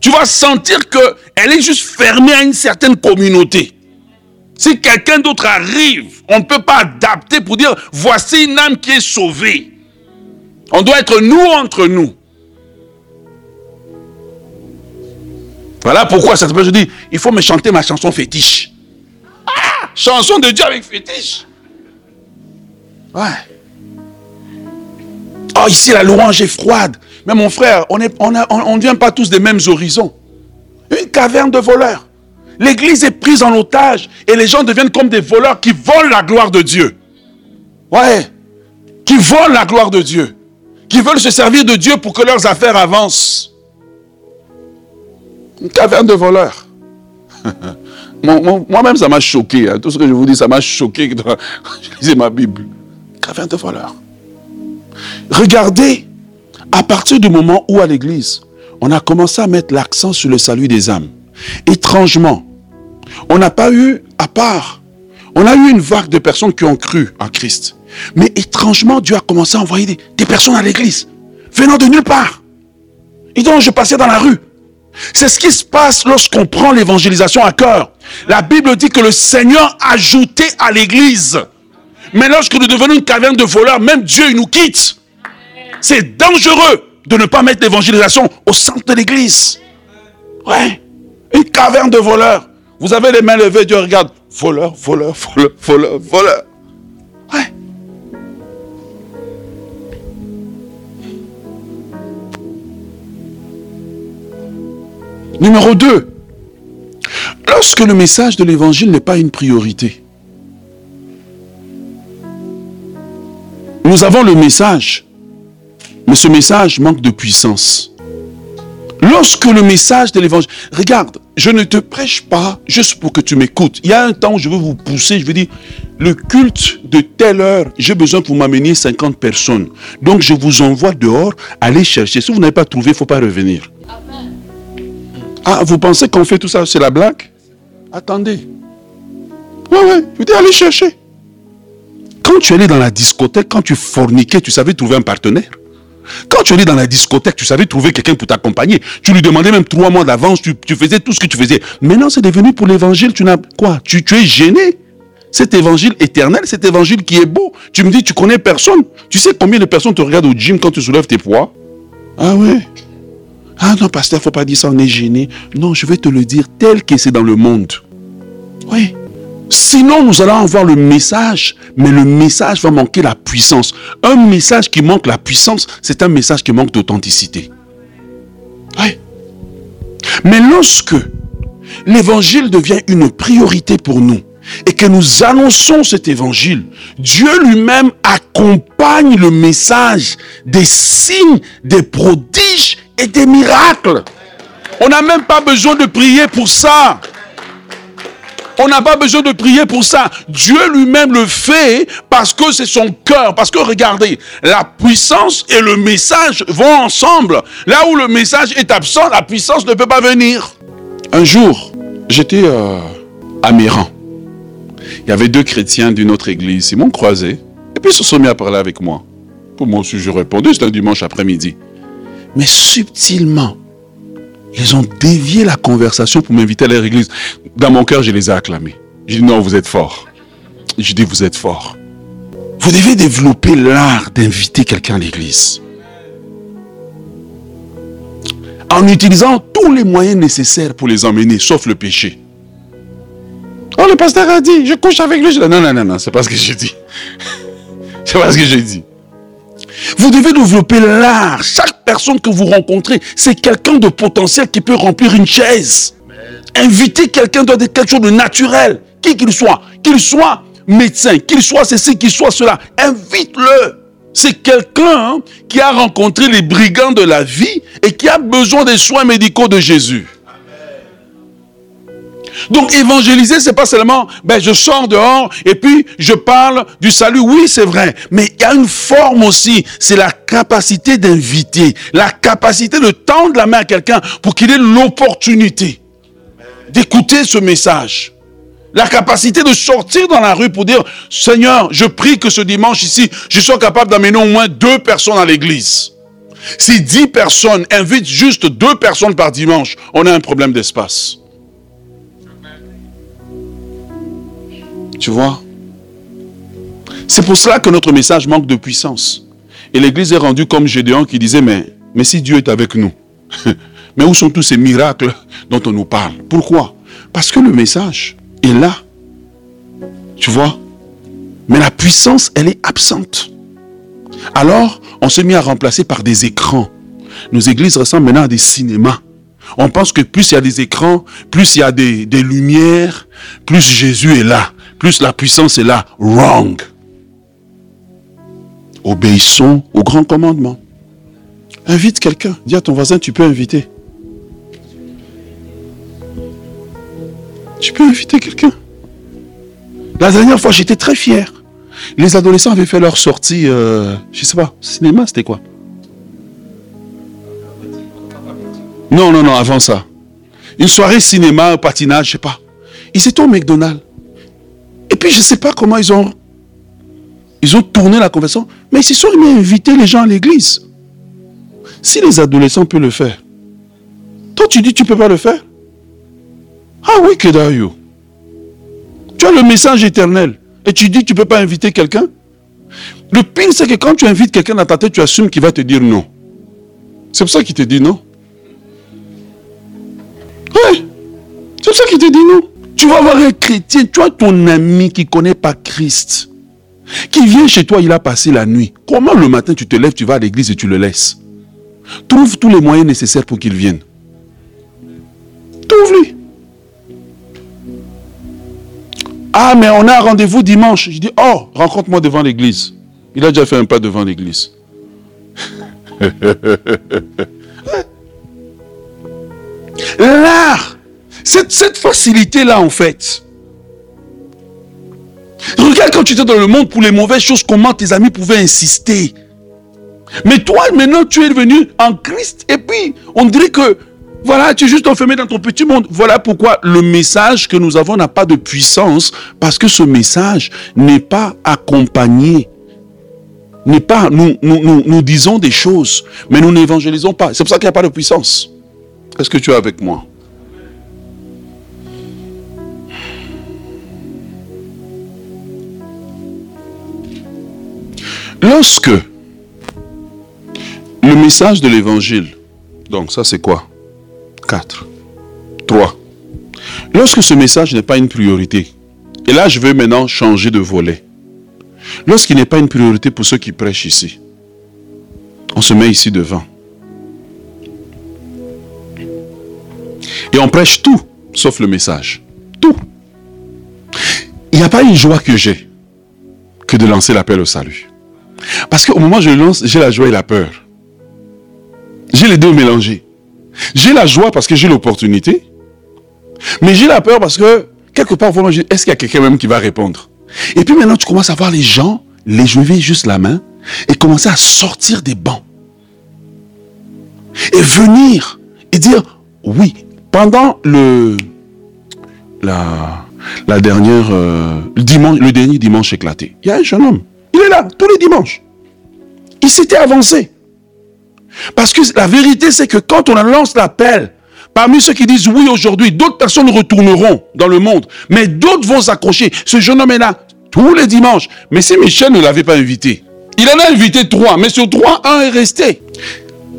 tu vas sentir qu'elle est juste fermée à une certaine communauté. Si quelqu'un d'autre arrive, on ne peut pas adapter pour dire voici une âme qui est sauvée. On doit être nous entre nous. Voilà pourquoi ça je dis, il faut me chanter ma chanson fétiche. Ah, chanson de Dieu avec fétiche. Ouais. Oh, ici, la louange est froide. Mais mon frère, on ne on, on vient pas tous des mêmes horizons. Une caverne de voleurs. L'église est prise en otage et les gens deviennent comme des voleurs qui volent la gloire de Dieu. Ouais. Qui volent la gloire de Dieu. Qui veulent se servir de Dieu pour que leurs affaires avancent. Une caverne de voleurs. (laughs) Moi-même, ça m'a choqué. Hein. Tout ce que je vous dis, ça m'a choqué (laughs) je lisais ma Bible. Caverne de voleurs. Regardez, à partir du moment où à l'église, on a commencé à mettre l'accent sur le salut des âmes, étrangement, on n'a pas eu, à part, on a eu une vague de personnes qui ont cru en Christ. Mais étrangement, Dieu a commencé à envoyer des, personnes à l'église, venant de nulle part. Et donc, je passais dans la rue. C'est ce qui se passe lorsqu'on prend l'évangélisation à cœur. La Bible dit que le Seigneur a ajouté à l'église. Mais lorsque nous devenons une caverne de voleurs, même Dieu nous quitte. C'est dangereux de ne pas mettre l'évangélisation au centre de l'église. Ouais. Une caverne de voleurs. Vous avez les mains levées, Dieu regarde. Voleur, voleur, voleur, voleur, voleur. Ouais. Numéro 2. Lorsque le message de l'évangile n'est pas une priorité. Nous avons le message, mais ce message manque de puissance. Lorsque le message de l'évangile... Regarde, je ne te prêche pas juste pour que tu m'écoutes. Il y a un temps où je veux vous pousser, je veux dire, le culte de telle heure, j'ai besoin pour m'amener 50 personnes. Donc je vous envoie dehors, allez chercher. Si vous n'avez pas trouvé, il ne faut pas revenir. Ah, vous pensez qu'on fait tout ça, c'est la blague? Attendez. Oui, oui, je dis, allez chercher. Quand tu allais dans la discothèque, quand tu forniquais, tu savais trouver un partenaire quand tu allais dans la discothèque, tu savais trouver quelqu'un pour t'accompagner. Tu lui demandais même trois mois d'avance, tu, faisais tout ce que tu faisais. Maintenant, c'est devenu pour l'évangile, tu n'as quoi? Tu, tu es gêné. Cet évangile éternel, cet évangile qui est beau. Tu me dis, tu connais personne. Tu sais combien de personnes te regardent au gym quand tu soulèves tes poids? Ah ouais Ah non, pasteur, faut pas dire ça, on est gêné. Non, je vais te le dire tel que c'est dans le monde. Oui. Sinon, nous allons avoir le message, mais le message va manquer la puissance. Un message qui manque la puissance, c'est un message qui manque d'authenticité. Oui. Mais lorsque l'évangile devient une priorité pour nous et que nous annonçons cet évangile, Dieu lui-même accompagne le message des signes, des prodiges et des miracles. On n'a même pas besoin de prier pour ça. On n'a pas besoin de prier pour ça. Dieu lui-même le fait parce que c'est son cœur. Parce que regardez, la puissance et le message vont ensemble. Là où le message est absent, la puissance ne peut pas venir. Un jour, j'étais euh, à Méran. Il y avait deux chrétiens d'une autre église. Ils m'ont croisé. Et puis ils se sont mis à parler avec moi. Pour moi aussi, je répondais. C'était un dimanche après-midi. Mais subtilement, ils ont dévié la conversation pour m'inviter à leur église. Dans mon cœur, je les ai acclamés. J'ai dit non, vous êtes fort. Je dis vous êtes fort. Vous devez développer l'art d'inviter quelqu'un à l'église. En utilisant tous les moyens nécessaires pour les emmener, sauf le péché. Oh, le pasteur a dit, je couche avec lui. Non, non, non, non, c'est pas ce que j'ai dit. (laughs) c'est pas ce que j'ai dit. Vous devez développer l'art. Chaque personne que vous rencontrez, c'est quelqu'un de potentiel qui peut remplir une chaise. Inviter quelqu'un doit être quelque chose de naturel, qui qu'il soit, qu'il soit médecin, qu'il soit ceci, qu'il soit cela. Invite-le. C'est quelqu'un qui a rencontré les brigands de la vie et qui a besoin des soins médicaux de Jésus. Donc évangéliser, c'est pas seulement, ben je sors dehors et puis je parle du salut. Oui, c'est vrai, mais il y a une forme aussi. C'est la capacité d'inviter, la capacité de tendre la main à quelqu'un pour qu'il ait l'opportunité d'écouter ce message. La capacité de sortir dans la rue pour dire, Seigneur, je prie que ce dimanche ici, je sois capable d'amener au moins deux personnes à l'église. Si dix personnes invitent juste deux personnes par dimanche, on a un problème d'espace. Tu vois C'est pour cela que notre message manque de puissance. Et l'Église est rendue comme Gédéon qui disait, mais, si Dieu est avec nous, (laughs) mais où sont tous ces miracles dont on nous parle? Pourquoi? Parce que le message est là. Tu vois? Mais la puissance, elle est absente. Alors, on s'est mis à remplacer par des écrans. Nos églises ressemblent maintenant à des cinémas. On pense que plus il y a des écrans, plus il y a des lumières, plus Jésus est là, plus la puissance est là. Wrong. Obéissons au grand commandement. Invite quelqu'un. Dis à ton voisin, tu peux inviter. Tu peux inviter quelqu'un. La dernière fois, j'étais très fier. Les adolescents avaient fait leur sortie, euh, je sais pas, cinéma, c'était quoi? Non, non, non, avant ça. Une soirée cinéma, patinage, je sais pas. Ils étaient au McDonald's. Et puis, je sais pas comment ils ont, ils ont tourné la conversation, mais ils se sont à inviter les gens à l'église. Si les adolescents peuvent le faire, toi, tu dis tu peux pas le faire? Ah oui, you. Tu as le message éternel. Et tu dis tu peux pas inviter quelqu'un? Le pire, c'est que quand tu invites quelqu'un dans ta tête, tu assumes qu'il va te dire non. C'est pour ça qu'il te dit non. Oui. C'est pour ça qu'il te dit non. Tu vas voir un chrétien, tu as ton ami qui ne connaît pas Christ, qui vient chez toi, il a passé la nuit. Comment le matin tu te lèves, tu vas à l'église et tu le laisses? Trouve tous les moyens nécessaires pour qu'il vienne. Trouve-lui. Ah, mais on a rendez-vous dimanche. Je dis, oh, rencontre-moi devant l'église. Il a déjà fait un pas devant l'église. (laughs) L'art, cette, facilité-là, en fait. Regarde quand tu étais dans le monde pour les mauvaises choses, comment tes amis pouvaient insister. Mais toi, maintenant, tu es venu en Christ. Et puis, on dirait que, voilà, tu es juste enfermé dans ton petit monde. Voilà pourquoi le message que nous avons n'a pas de puissance. Parce que ce message n'est pas accompagné. N'est pas, nous, nous, nous, disons des choses, mais nous n'évangélisons pas. C'est pour ça qu'il n'y a pas de puissance. Est-ce que tu es avec moi? Lorsque le message de l'évangile, donc ça c'est quoi? 4. 3. Lorsque ce message n'est pas une priorité, et là je veux maintenant changer de volet. Lorsqu'il n'est pas une priorité pour ceux qui prêchent ici, on se met ici devant. Et on prêche tout, sauf le message. Tout. Il n'y a pas une joie que j'ai que de lancer l'appel au salut. Parce qu'au moment où je lance, j'ai la joie et la peur. J'ai les deux mélangés. J'ai la joie parce que j'ai l'opportunité. Mais j'ai la peur parce que, quelque part, est-ce qu'il y a quelqu'un même qui va répondre? Et puis maintenant, tu commences à voir les gens, les lever juste la main et commencer à sortir des bancs. Et venir et dire, oui, pendant le, la, la dernière, euh, le, dernier dimanche éclaté, il y a un jeune homme. Il est là, tous les dimanches. Il s'était avancé. Parce que la vérité, c'est que quand on lance l'appel, parmi ceux qui disent oui aujourd'hui, d'autres personnes retourneront dans le monde, mais d'autres vont s'accrocher. Ce jeune homme est là tous les dimanches. Mais si Michel ne l'avait pas invité, il en a invité trois, mais sur trois, un est resté.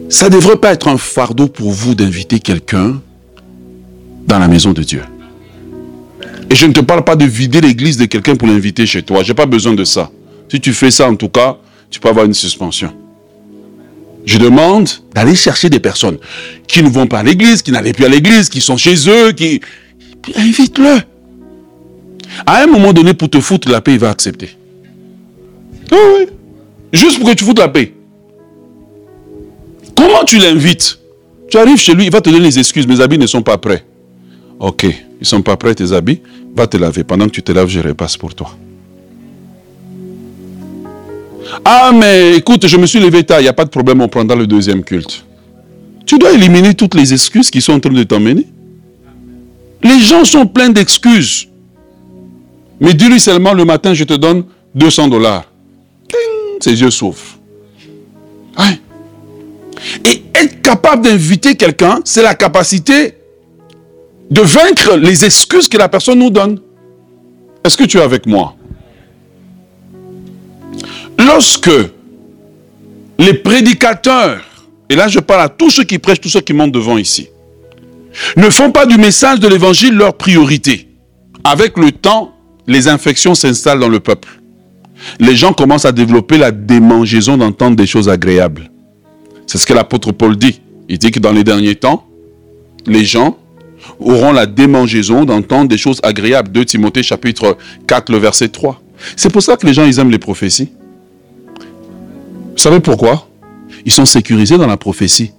Ça ne devrait pas être un fardeau pour vous d'inviter quelqu'un dans la maison de Dieu. Et je ne te parle pas de vider l'église de quelqu'un pour l'inviter chez toi. Je n'ai pas besoin de ça. Si tu fais ça, en tout cas, tu peux avoir une suspension. Je demande d'aller chercher des personnes qui ne vont pas à l'église, qui n'allaient plus à l'église, qui sont chez eux, qui... Invite-le. À un moment donné, pour te foutre la paix, il va accepter. Oui, oui. Juste pour que tu foutes la paix. Comment tu l'invites? Tu arrives chez lui, il va te donner les excuses. Mes habits ne sont pas prêts. Ok, ils ne sont pas prêts, tes habits. Va te laver. Pendant que tu te laves, je repasse pour toi. Ah, mais écoute, je me suis levé tard, il n'y a pas de problème, on prendra le deuxième culte. Tu dois éliminer toutes les excuses qui sont en train de t'emmener. Les gens sont pleins d'excuses. Mais dis-lui seulement le matin, je te donne 200 dollars. Ses yeux souffrent. Et être capable d'inviter quelqu'un, c'est la capacité de vaincre les excuses que la personne nous donne. Est-ce que tu es avec moi? Lorsque les prédicateurs, et là je parle à tous ceux qui prêchent, tous ceux qui montent devant ici, ne font pas du message de l'évangile leur priorité, avec le temps, les infections s'installent dans le peuple. les gens commencent à développer la démangeaison d'entendre des choses agréables. C'est ce que l'apôtre Paul dit. Il dit que dans les derniers temps, les gens auront la démangeaison d'entendre des choses agréables. 2 Timothée chapitre 4, le verset 3. C'est pour ça que les gens, ils aiment les prophéties. Vous savez pourquoi? Ils sont sécurisés dans la prophétie.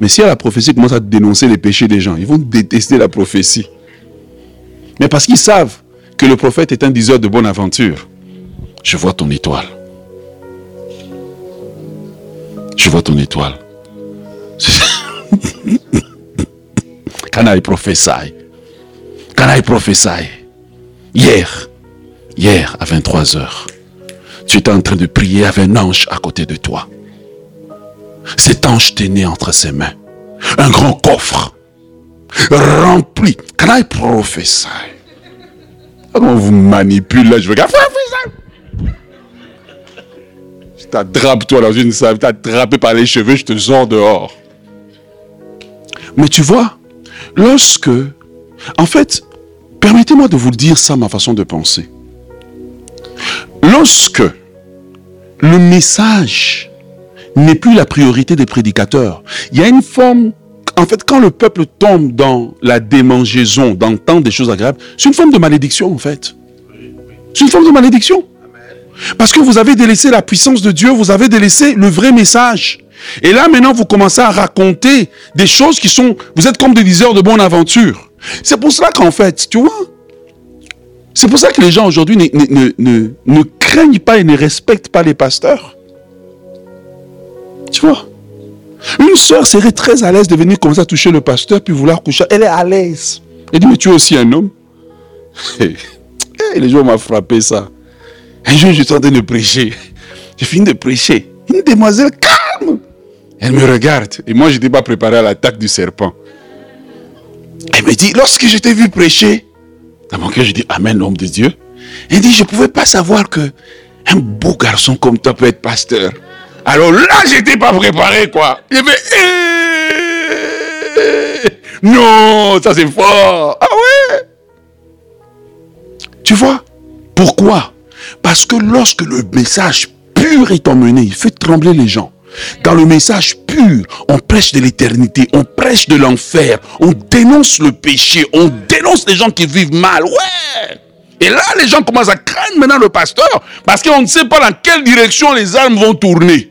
Mais si la prophétie commence à dénoncer les péchés des gens, ils vont détester la prophétie. Mais parce qu'ils savent que le prophète est un diseur de bonne aventure. Je vois ton étoile. Je vois ton étoile. (laughs) Can I prophesy? Can I prophesy? Hier, hier à 23 heures, tu étais en train de prier avec un ange à côté de toi. Cet ange né entre ses mains. Un grand coffre rempli. Can I prophesy? Comment vous manipule là, je veux Je t'attrape toi dans une salle, attrapé par les cheveux, je te sors dehors. Mais tu vois, lorsque, en fait, permettez-moi de vous dire ça, ma façon de penser. Lorsque le message n'est plus la priorité des prédicateurs. Il y a une forme, en fait, quand le peuple tombe dans la démangeaison, d'entendre des choses agréables, c'est une forme de malédiction, en fait. C'est une forme de malédiction. Parce que vous avez délaissé la puissance de Dieu, vous avez délaissé le vrai message. Et là, maintenant, vous commencez à raconter des choses qui sont... Vous êtes comme des diseurs de bonne aventure. C'est pour cela qu'en fait, tu vois, c'est pour ça que les gens aujourd'hui ne, ne craignent pas et ne respectent pas les pasteurs. Tu vois? Une soeur serait très à l'aise de venir commencer à toucher le pasteur puis vouloir coucher. Elle est à l'aise. Elle dit, mais tu es aussi un homme. Et les gens m'ont frappé ça. Un jour, je suis en train de prêcher. J'ai fini de prêcher. Une demoiselle calme. Elle me regarde. Et moi, je n'étais pas préparé à l'attaque du serpent. Elle me dit, lorsque je t'ai vu prêcher, dans mon cœur, je dis, Amen, homme de Dieu. Elle dit, je ne pouvais pas savoir que un beau garçon comme toi peut être pasteur. Alors là, j'étais pas préparé, quoi. Il fait, eh, non, ça c'est fort. Ah ouais? Tu vois? Pourquoi? Parce que lorsque le message pur est emmené, il fait trembler les gens. Dans le message pur, on prêche de l'éternité, on prêche de l'enfer, on dénonce le péché, on dénonce les gens qui vivent mal. Ouais et là, les gens commencent à craindre maintenant le pasteur parce qu'on ne sait pas dans quelle direction les armes vont tourner.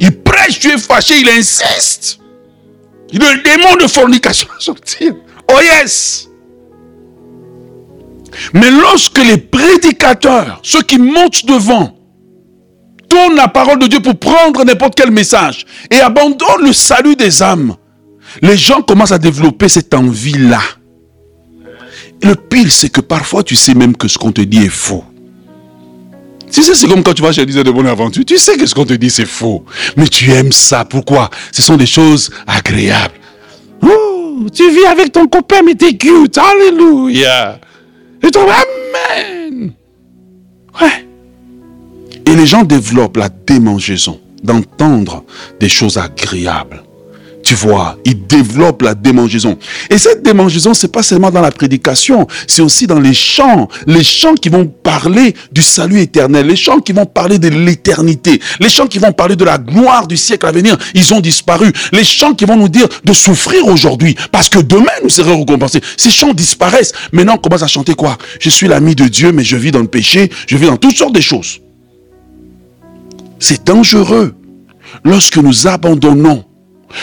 Il prêche, tu es fâché, il insiste. Le démon de fornication va sortir. Oh yes. Mais lorsque les prédicateurs, ceux qui montent devant, tournent la parole de Dieu pour prendre n'importe quel message et abandonnent le salut des âmes, les gens commencent à développer cette envie-là. Le pire, c'est que parfois tu sais même que ce qu'on te dit est faux. Tu sais, c'est comme quand tu vas chez diseur de bonne aventure. Tu sais que ce qu'on te dit, c'est faux. Mais tu aimes ça. Pourquoi? Ce sont des choses agréables. Oh, tu vis avec ton copain, mais t'es cute. Alléluia. Et toi, Amen. Ouais. Et les gens développent la démangeaison d'entendre des choses agréables. Tu vois, il développe la démangeaison. Et cette démangeaison, c'est pas seulement dans la prédication, c'est aussi dans les chants. Les chants qui vont parler du salut éternel, les chants qui vont parler de l'éternité, les chants qui vont parler de la gloire du siècle à venir, ils ont disparu. Les chants qui vont nous dire de souffrir aujourd'hui, parce que demain nous serons récompensés. Ces chants disparaissent. Maintenant, on commence à chanter quoi? Je suis l'ami de Dieu, mais je vis dans le péché, je vis dans toutes sortes de choses. C'est dangereux lorsque nous abandonnons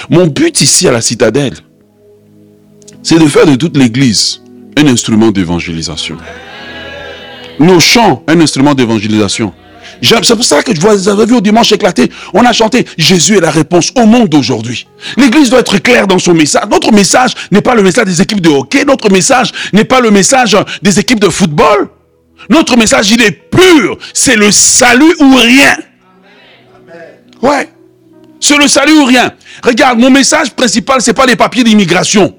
mon but ici à la citadelle, c'est de faire de toute l'église un instrument d'évangélisation. Nos chants, un instrument d'évangélisation. C'est pour ça que je vous avez vu au dimanche éclaté, on a chanté Jésus est la réponse au monde d'aujourd'hui. L'église doit être claire dans son message. Notre message n'est pas le message des équipes de hockey, notre message n'est pas le message des équipes de football. Notre message, il est pur. C'est le salut ou rien. Ouais. C'est le salut ou rien. Regarde, mon message principal, ce n'est pas les papiers d'immigration.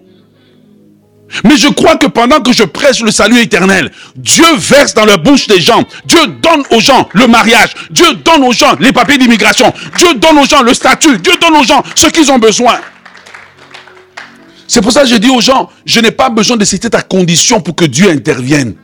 Mais je crois que pendant que je prêche le salut éternel, Dieu verse dans la bouche des gens. Dieu donne aux gens le mariage. Dieu donne aux gens les papiers d'immigration. Dieu donne aux gens le statut. Dieu donne aux gens ce qu'ils ont besoin. C'est pour ça que je dis aux gens, je n'ai pas besoin de citer ta condition pour que Dieu intervienne.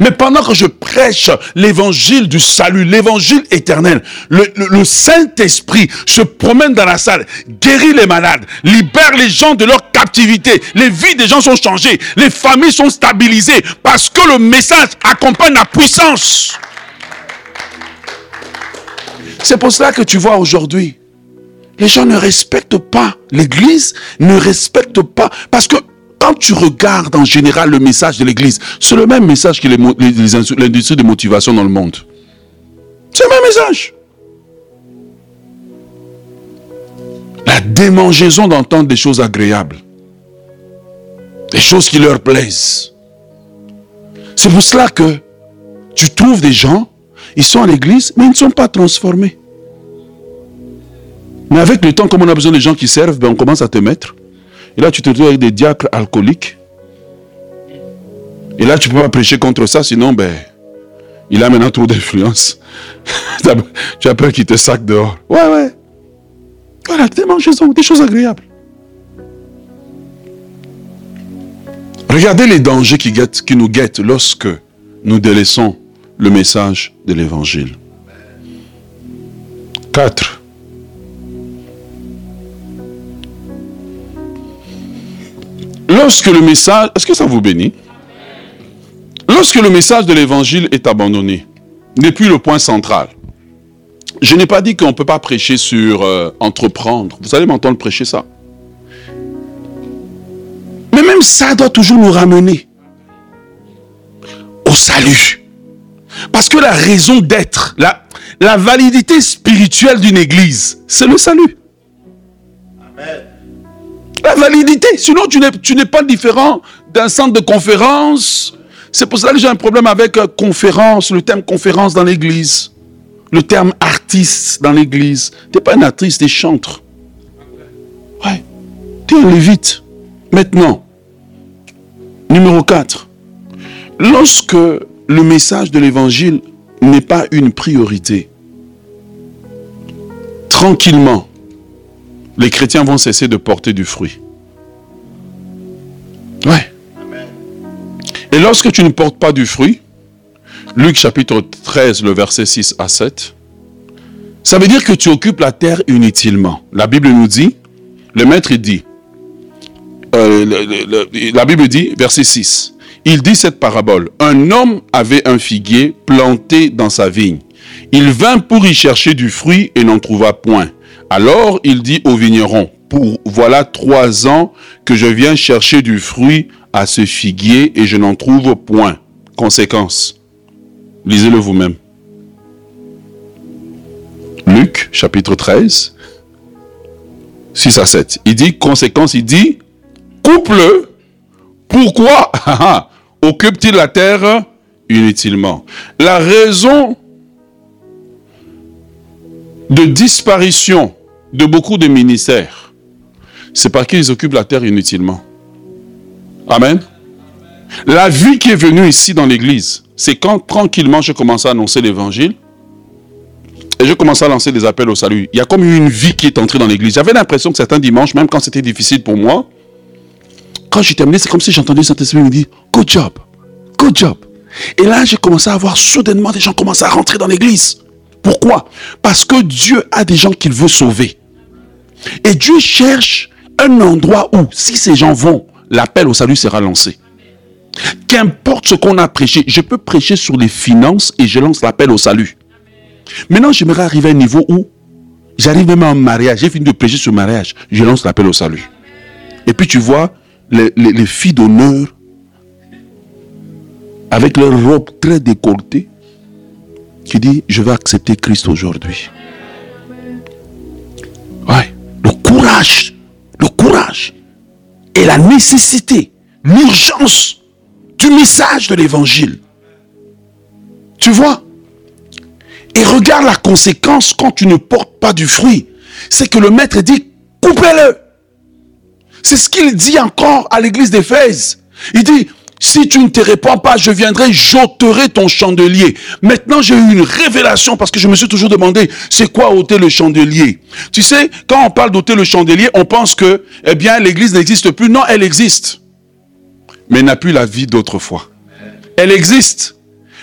Mais pendant que je prêche l'évangile du salut, l'évangile éternel, le, Saint-Esprit se promène dans la salle, guérit les malades, libère les gens de leur captivité. Les vies des gens sont changées, les familles sont stabilisées parce que le message accompagne la puissance. C'est pour cela que tu vois aujourd'hui, les gens ne respectent pas l'Église, ne respectent pas, parce que quand tu regardes en général le message de l'Église, c'est le même message que l'industrie de motivation dans le monde. C'est le même message. La démangeaison d'entendre des choses agréables. Des choses qui leur plaisent. C'est pour cela que tu trouves des gens, ils sont à l'église, mais ils ne sont pas transformés. Mais avec le temps, comme on a besoin de gens qui servent, ben on commence à te mettre. Et là, tu te trouves avec des diacres alcooliques. Et là, tu ne peux pas prêcher contre ça, sinon, ben, il a maintenant trop d'influence. (laughs) tu as peur qu'il te sac dehors. Ouais, ouais. Voilà, des mangeaisons, des choses agréables. Regardez les dangers qui, qui nous guettent lorsque nous délaissons le message de l'évangile. 4. Lorsque le message, est-ce que ça vous bénit? Lorsque le message de l'évangile est abandonné, n'est plus le point central. Je n'ai pas dit qu'on ne peut pas prêcher sur euh, entreprendre. Vous allez m'entendre prêcher ça. Mais même ça doit toujours nous ramener au salut. Parce que la raison d'être, la, la validité spirituelle d'une église, c'est le salut. Amen. La validité. Sinon, tu n'es pas différent d'un centre de conférence. C'est pour ça que j'ai un problème avec euh, conférence, le terme conférence dans l'église. Le terme artiste dans l'église. Tu n'es pas un artiste, tu es chantre. Ouais. Tu es un lévite. Maintenant, numéro 4. Lorsque le message de l'évangile n'est pas une priorité, tranquillement, les chrétiens vont cesser de porter du fruit. Ouais. Et lorsque tu ne portes pas du fruit, Luc chapitre 13, le verset 6 à 7, ça veut dire que tu occupes la terre inutilement. La Bible nous dit, le maître dit, euh, la Bible dit, verset 6, il dit cette parabole, un homme avait un figuier planté dans sa vigne. Il vint pour y chercher du fruit et n'en trouva point. Alors il dit au vigneron, pour voilà trois ans que je viens chercher du fruit à ce figuier et je n'en trouve point. Conséquence. Lisez-le vous-même. Luc chapitre 13, 6 à 7. Il dit, conséquence, il dit, coupe-le. Pourquoi? (laughs) Occupe-t-il la terre inutilement? La raison de disparition de beaucoup de ministères, c'est parce qu'ils occupent la terre inutilement. Amen. La vie qui est venue ici dans l'église, c'est quand tranquillement je commence à annoncer l'évangile et je commence à lancer des appels au salut. Il y a comme une vie qui est entrée dans l'église. J'avais l'impression que certains dimanches, même quand c'était difficile pour moi, quand j'ai terminé, c'est comme si j'entendais Saint-Esprit me dire Good job, good job. Et là, j'ai commencé à voir soudainement des gens commencer à rentrer dans l'église. Pourquoi? Parce que Dieu a des gens qu'il veut sauver. Et Dieu cherche un endroit où, si ces gens vont, l'appel au salut sera lancé. Qu'importe ce qu'on a prêché, je peux prêcher sur les finances et je lance l'appel au salut. Maintenant, j'aimerais arriver à un niveau où j'arrive même un mariage, j'ai fini de prêcher sur le mariage, je lance l'appel au salut. Et puis tu vois les, les filles d'honneur avec leurs robes très décolletées qui dit, je vais accepter Christ aujourd'hui. Ouais, le courage et la nécessité, l'urgence du message de l'évangile. Tu vois? Et regarde la conséquence quand tu ne portes pas du fruit. C'est que le maître dit, coupez-le. C'est ce qu'il dit encore à l'église d'Éphèse. Il dit, si tu ne te réponds pas, je viendrai, j'ôterai ton chandelier. Maintenant, j'ai eu une révélation parce que je me suis toujours demandé, c'est quoi ôter le chandelier? Tu sais, quand on parle d'ôter le chandelier, on pense que, eh bien, l'église n'existe plus. Non, elle existe. Mais n'a plus la vie d'autrefois. Elle existe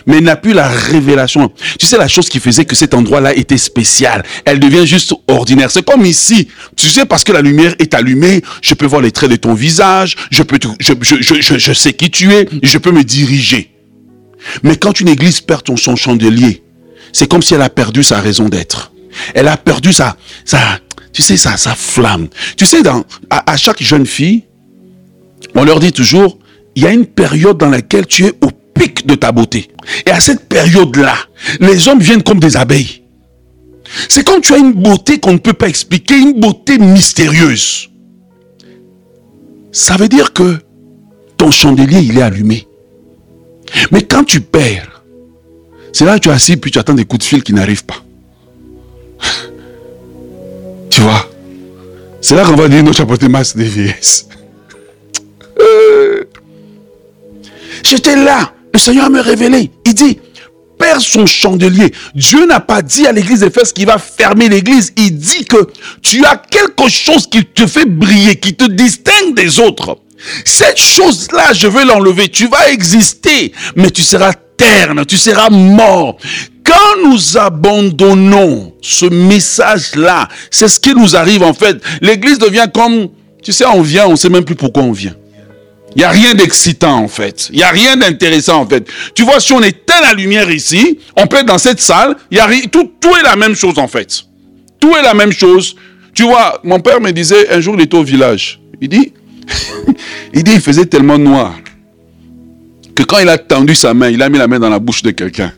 mais n'a plus la révélation. Tu sais, la chose qui faisait que cet endroit-là était spécial, elle devient juste ordinaire. C'est comme ici. Tu sais, parce que la lumière est allumée, je peux voir les traits de ton visage, je, peux je, je, je, sais qui tu es, je peux me diriger. Mais quand une église perd son chandelier, c'est comme si elle a perdu sa raison d'être. Elle a perdu sa, sa tu sais, sa, sa flamme. Tu sais, dans, à, à chaque jeune fille, on leur dit toujours, il y a une période dans laquelle tu es au pic de ta beauté. Et à cette période-là, les hommes viennent comme des abeilles. C'est quand tu as une beauté qu'on ne peut pas expliquer, une beauté mystérieuse. Ça veut dire que ton chandelier, il est allumé. Mais quand tu perds, c'est là que tu es assis puis tu attends des coups de fil qui n'arrivent pas. (laughs) tu vois? C'est là qu'on va dire, non, tu as masse des vieillesses. Euh. (laughs) J'étais là. Le Seigneur me révélé. Il dit, perd son chandelier. Dieu n'a pas dit à l'église d'Éphèse qu'il va fermer l'église. Il dit que tu as quelque chose qui te fait briller, qui te distingue des autres. Cette chose-là, je veux l'enlever. Tu vas exister, mais tu seras terne, tu seras mort. Quand nous abandonnons ce message-là, c'est ce qui nous arrive en fait. L'église devient comme, tu sais, on vient, on ne sait même plus pourquoi on vient. Il n'y a rien d'excitant en fait. Il n'y a rien d'intéressant en fait. Tu vois, si on éteint la lumière ici, on peut être dans cette salle, y tout est la même chose en fait. Tout est la même chose. Tu vois, mon père me disait, un jour il était au village. Il dit, (laughs) il dit, il faisait tellement noir que quand il a tendu sa main, il a mis la main dans la bouche de quelqu'un.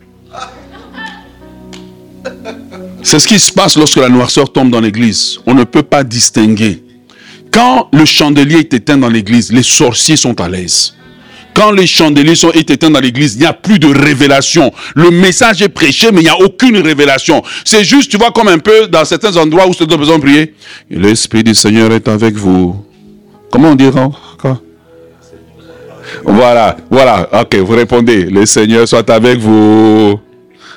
C'est ce qui se passe lorsque la noirceur tombe dans l'église. On ne peut pas distinguer quand le chandelier est éteint dans l'église, les sorciers sont à l'aise. Quand les chandeliers sont éteints dans l'église, il n'y a plus de révélation. Le message est prêché, mais il n'y a aucune révélation. C'est juste, tu vois, comme un peu dans certains endroits où c'est besoin de prier. L'Esprit du Seigneur est avec vous. Comment on dit quoi? Voilà, voilà. Ok, vous répondez. Le Seigneur soit avec vous.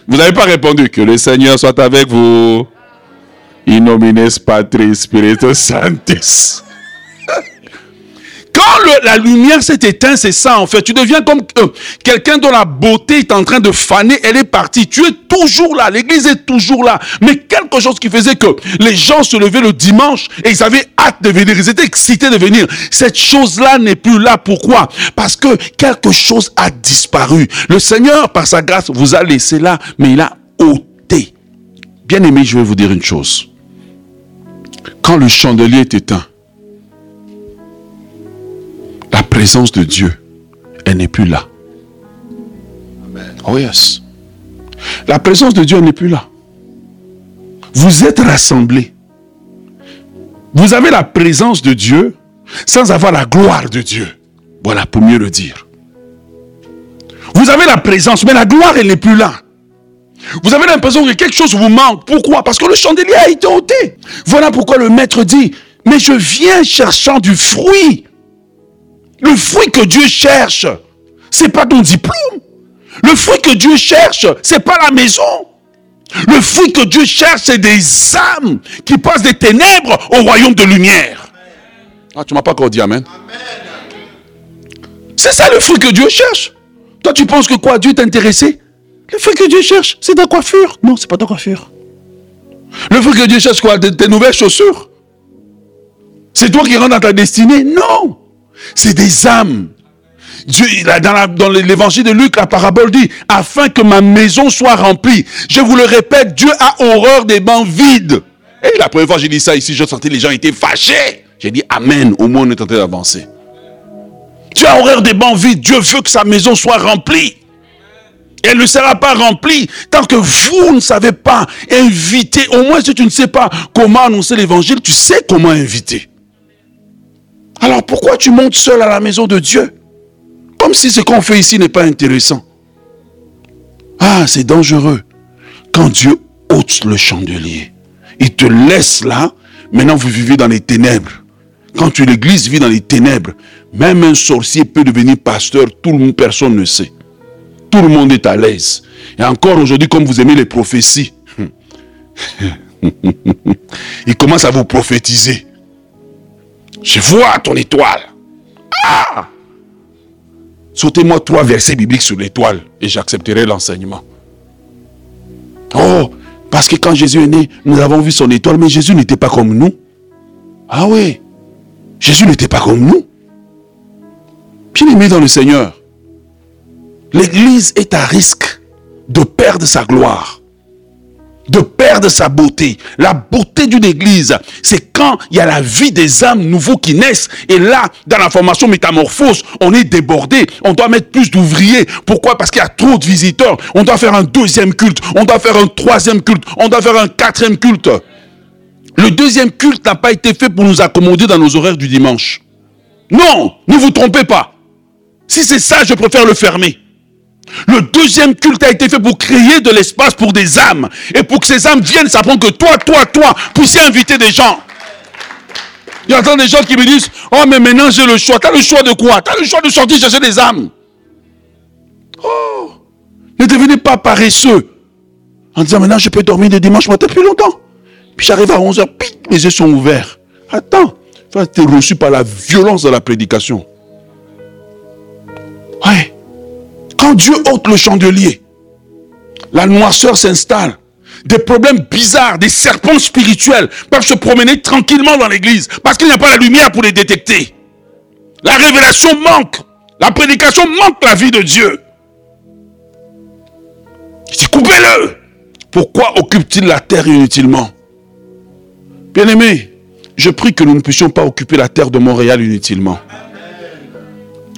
Vous n'avez pas répondu. Que le Seigneur soit avec vous. In nomines Patris Spiritus Sanctus. Quand la lumière s'est éteinte, c'est ça en fait. Tu deviens comme euh, quelqu'un dont la beauté est en train de faner, elle est partie. Tu es toujours là, l'église est toujours là. Mais quelque chose qui faisait que les gens se levaient le dimanche et ils avaient hâte de venir, ils étaient excités de venir. Cette chose-là n'est plus là. Pourquoi? Parce que quelque chose a disparu. Le Seigneur, par sa grâce, vous a laissé là, mais il a ôté. Bien aimé, je vais vous dire une chose. Quand le chandelier est éteint, la présence de Dieu, elle n'est plus là. Oh yes. La présence de Dieu n'est plus là. Vous êtes rassemblés. Vous avez la présence de Dieu sans avoir la gloire de Dieu. Voilà, pour mieux le dire. Vous avez la présence, mais la gloire, elle n'est plus là. Vous avez l'impression que quelque chose vous manque. Pourquoi? Parce que le chandelier a été ôté. Voilà pourquoi le maître dit, mais je viens cherchant du fruit. Le fruit que Dieu cherche, c'est pas ton diplôme. Le fruit que Dieu cherche, c'est pas la maison. Le fruit que Dieu cherche, c'est des âmes qui passent des ténèbres au royaume de lumière. Ah, tu m'as pas encore dit Amen. C'est ça le fruit que Dieu cherche. Toi, tu penses que quoi Dieu est intéressé? Le fruit que Dieu cherche, c'est ta coiffure? Non, c'est pas ta coiffure. Le fruit que Dieu cherche, quoi Tes nouvelles chaussures? C'est toi qui rentres dans ta destinée? Non. C'est des âmes. Dieu, dans, l'évangile de Luc, la parabole dit, afin que ma maison soit remplie. Je vous le répète, Dieu a horreur des bancs vides. Et la première fois que j'ai dit ça ici, je sentais les gens étaient fâchés. J'ai dit Amen, au moins on est en train d'avancer. Dieu a horreur des bancs vides. Dieu veut que sa maison soit remplie. Elle ne sera pas remplie tant que vous ne savez pas inviter. Au moins si tu ne sais pas comment annoncer l'évangile, tu sais comment inviter. Alors pourquoi tu montes seul à la maison de Dieu? Comme si ce qu'on fait ici n'est pas intéressant. Ah, c'est dangereux. Quand Dieu ôte le chandelier, il te laisse là, maintenant vous vivez dans les ténèbres. Quand l'église vit dans les ténèbres, même un sorcier peut devenir pasteur, tout le monde, personne ne sait. Tout le monde est à l'aise. Et encore aujourd'hui, comme vous aimez les prophéties, (laughs) il commence à vous prophétiser. Je vois ton étoile. Ah sautez-moi trois versets bibliques sur l'étoile et j'accepterai l'enseignement. Oh, parce que quand Jésus est né, nous avons vu son étoile, mais Jésus n'était pas comme nous. Ah oui, Jésus n'était pas comme nous. Bien aimé dans le Seigneur, l'Église est à risque de perdre sa gloire de perdre sa beauté. La beauté d'une église, c'est quand il y a la vie des âmes nouveaux qui naissent. Et là, dans la formation métamorphose, on est débordé. On doit mettre plus d'ouvriers. Pourquoi? Parce qu'il y a trop de visiteurs. On doit faire un deuxième culte. On doit faire un troisième culte. On doit faire un quatrième culte. Le deuxième culte n'a pas été fait pour nous accommoder dans nos horaires du dimanche. Non, ne vous trompez pas. Si c'est ça, je préfère le fermer. Le deuxième culte a été fait pour créer de l'espace pour des âmes. Et pour que ces âmes viennent, ça prend que toi, toi, toi, puissiez inviter des gens. Il y a des gens qui me disent, oh mais maintenant j'ai le choix. Tu as le choix de quoi? Tu as le choix de sortir chercher des âmes. Oh, ne devenez pas paresseux. En disant, maintenant je peux dormir le dimanche matin plus longtemps. Puis j'arrive à 11h, mes yeux sont ouverts. Attends, tu es reçu par la violence de la prédication. Ouais. Quand Dieu ôte le chandelier, la noirceur s'installe. Des problèmes bizarres, des serpents spirituels peuvent se promener tranquillement dans l'église parce qu'il n'y a pas la lumière pour les détecter. La révélation manque. La prédication manque la vie de Dieu. Je coupez-le. Pourquoi occupe-t-il la terre inutilement? Bien-aimé, je prie que nous ne puissions pas occuper la terre de Montréal inutilement.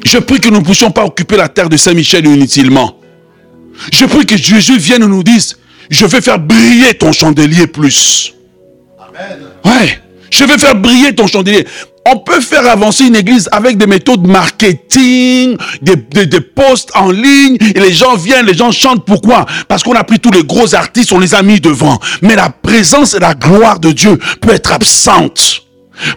Je prie que nous ne puissions pas occuper la terre de Saint-Michel inutilement. Je prie que Jésus vienne nous dise, je vais faire briller ton chandelier plus. Amen. Ouais, je vais faire briller ton chandelier. On peut faire avancer une église avec des méthodes marketing, des, des, des, posts en ligne, et les gens viennent, les gens chantent. Pourquoi? Parce qu'on a pris tous les gros artistes, on les a mis devant. Mais la présence et la gloire de Dieu peut être absente.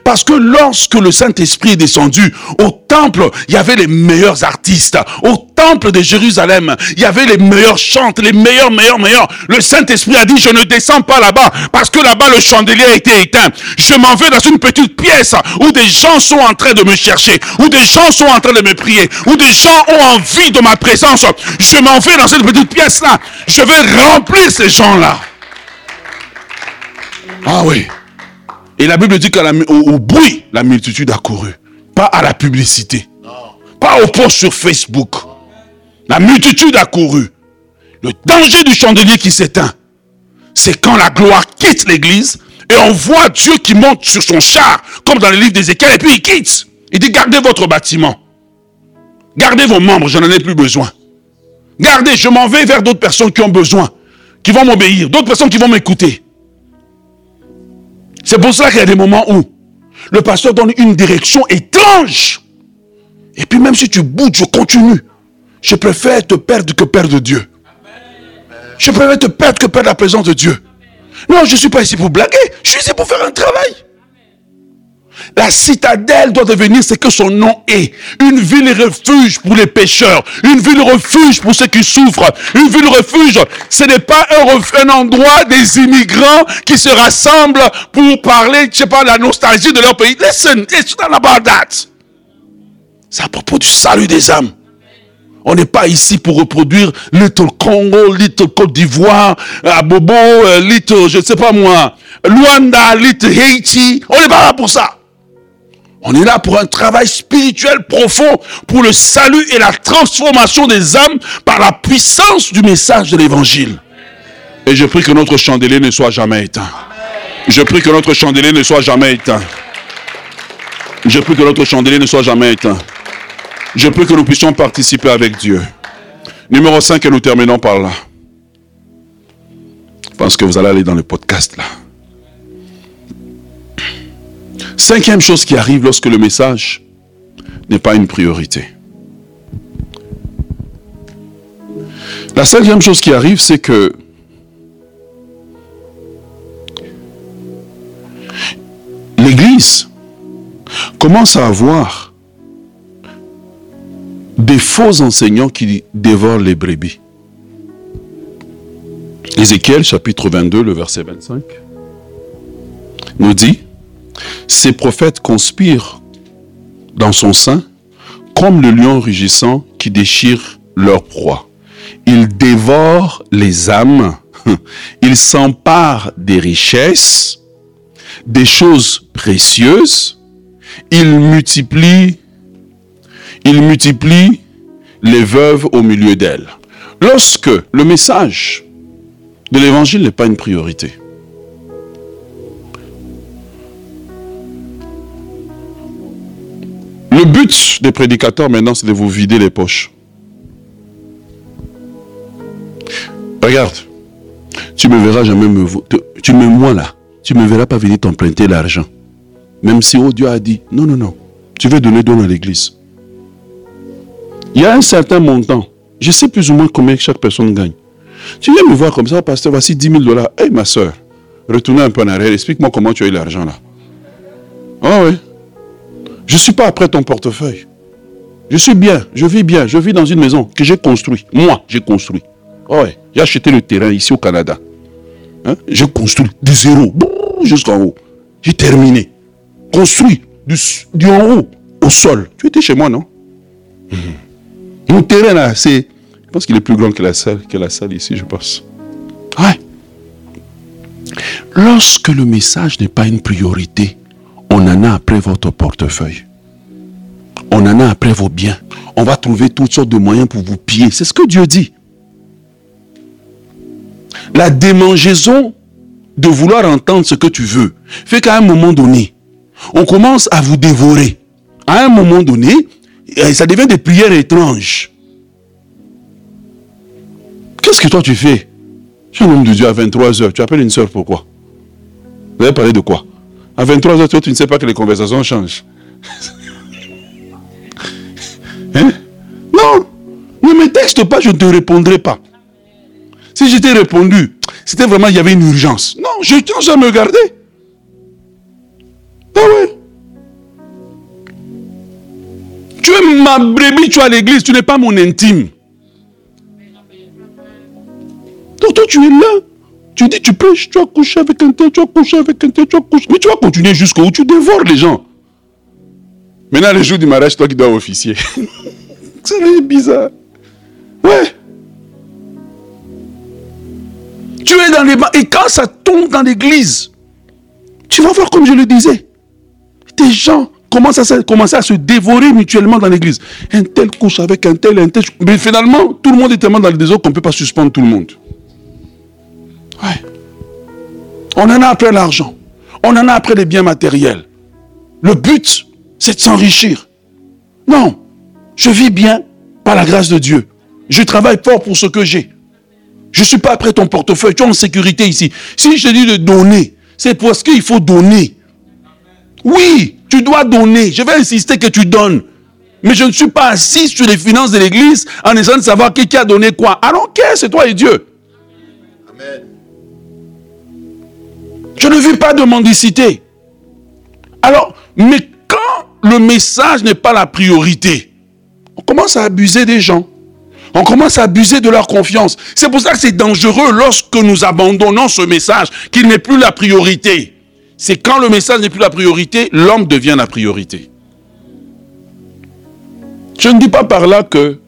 Parce que lorsque le Saint-Esprit est descendu au temple, il y avait les meilleurs artistes. Au temple de Jérusalem, il y avait les meilleurs chantes, les meilleurs, meilleurs, meilleurs. Le Saint-Esprit a dit, je ne descends pas là-bas parce que là-bas le chandelier a été éteint. Je m'en vais dans une petite pièce où des gens sont en train de me chercher, où des gens sont en train de me prier, où des gens ont envie de ma présence. Je m'en vais dans cette petite pièce-là. Je vais remplir ces gens-là. Ah oui. Et la Bible dit qu'au bruit, la multitude a couru. Pas à la publicité. Pas au post sur Facebook. La multitude a couru. Le danger du chandelier qui s'éteint, c'est quand la gloire quitte l'église et on voit Dieu qui monte sur son char, comme dans le livre d'Ézéchiel, et puis il quitte. Il dit, gardez votre bâtiment. Gardez vos membres, je n'en ai plus besoin. Gardez, je m'en vais vers d'autres personnes qui ont besoin, qui vont m'obéir, d'autres personnes qui vont m'écouter. C'est pour ça qu'il y a des moments où le pasteur donne une direction étrange. Et puis même si tu bouges, je continue. Je préfère te perdre que perdre Dieu. Je préfère te perdre que perdre la présence de Dieu. Non, je ne suis pas ici pour blaguer. Je suis ici pour faire un travail. La citadelle doit devenir ce que son nom est. Une ville refuge pour les pécheurs. Une ville refuge pour ceux qui souffrent. Une ville refuge, ce n'est pas un, endroit des immigrants qui se rassemblent pour parler, je sais pas, de la nostalgie de leur pays. Listen, it's not about that. C'est à propos du salut des âmes. On n'est pas ici pour reproduire Little Congo, Little Côte d'Ivoire, Abobo, euh, Little, je ne sais pas moi, Luanda, Little Haiti. On n'est pas là pour ça. On est là pour un travail spirituel profond, pour le salut et la transformation des âmes par la puissance du message de l'évangile. Et je prie que notre chandelier ne soit jamais éteint. Je prie que notre chandelier ne soit jamais éteint. Je prie que notre chandelier ne soit jamais éteint. Je prie que nous puissions participer avec Dieu. Numéro 5, et nous terminons par là. Je pense que vous allez aller dans le podcast là. Cinquième chose qui arrive lorsque le message n'est pas une priorité. La cinquième chose qui arrive, c'est que l'Église commence à avoir des faux enseignants qui dévorent les brebis. Ézéchiel chapitre 22, le verset 25, nous dit, ces prophètes conspirent dans son sein comme le lion rugissant qui déchirent leur proie. Ils dévorent les âmes. (laughs) Ils s'emparent des richesses, des choses précieuses. Ils multiplient, ils multiplient les veuves au milieu d'elles. Lorsque le message de l'évangile n'est pas une priorité, Le but des prédicateurs maintenant, c'est de vous vider les poches. Regarde, tu me verras jamais me... Tu me moi là, tu me verras pas venir t'emprunter l'argent. Même si oh, Dieu a dit, non, non, non, tu veux donner don à l'église. Il y a un certain montant. Je sais plus ou moins combien chaque personne gagne. Tu viens me voir comme ça, pasteur, voici 10 000 dollars. Hé, ma soeur, retournez un peu en arrière, explique-moi comment tu as eu l'argent là. Ah oui. Je ne suis pas après ton portefeuille. Je suis bien, je vis bien, je vis dans une maison que j'ai construite. Moi, j'ai construit. Oh ouais, j'ai acheté le terrain ici au Canada. Hein? J'ai construit de zéro jusqu'en haut. J'ai terminé. Construit du, en haut au sol. Tu étais chez moi, non? Mmh. Mon terrain là, c'est. Je pense qu'il est plus grand que la salle ici, je pense. Ouais. Lorsque le message n'est pas une priorité, on en a après votre portefeuille. On en a après vos biens. On va trouver toutes sortes de moyens pour vous piller. C'est ce que Dieu dit. La démangeaison de vouloir entendre ce que tu veux fait qu'à un moment donné, on commence à vous dévorer. À un moment donné, eh, ça devient des prières étranges. Qu'est-ce que toi tu fais? Tu es un homme de Dieu à 23 heures. Tu appelles une soeur pourquoi Vous allez parler de quoi? À 23 h tu ne sais pas que les conversations changent. (laughs) hein? Non, ne me texte pas, je ne te répondrai pas. Si j'étais répondu, c'était vraiment, il y avait une urgence. Non, je tiens à me garder. Ah. Tu es ma brebis, tu es à l'église, tu n'es pas mon intime. Donc toi, tu es là. Tu dis, tu pêches, tu as couché avec un tel, tu as couché avec un tel, tu as couché. Mais tu vas continuer jusqu'au où tu dévores les gens. Maintenant, le jour du mariage, toi qui dois officier. (laughs) C'est bizarre. Ouais. Tu es dans les bancs. Et quand ça tombe dans l'église, tu vas voir comme je le disais. Des gens commencent à, commencer à se dévorer mutuellement dans l'église. Un tel couche avec un tel, un tel. Mais finalement, tout le monde est tellement dans le désordre qu'on ne peut pas suspendre tout le monde. On en a après l'argent. On en a après les biens matériels. Le but, c'est de s'enrichir. Non, je vis bien par la grâce de Dieu. Je travaille fort pour ce que j'ai. Je ne suis pas après ton portefeuille. Tu es en sécurité ici. Si je dis de donner, c'est parce qu'il faut donner. Oui, tu dois donner. Je vais insister que tu donnes. Mais je ne suis pas assis sur les finances de l'église en essayant de savoir qui a donné quoi. Alors, c'est toi et Dieu? Amen. Je ne vis pas de mendicité. Alors, mais quand le message n'est pas la priorité, on commence à abuser des gens. On commence à abuser de leur confiance. C'est pour ça que c'est dangereux lorsque nous abandonnons ce message, qu'il n'est plus la priorité. C'est quand le message n'est plus la priorité, l'homme devient la priorité. Je ne dis pas par là que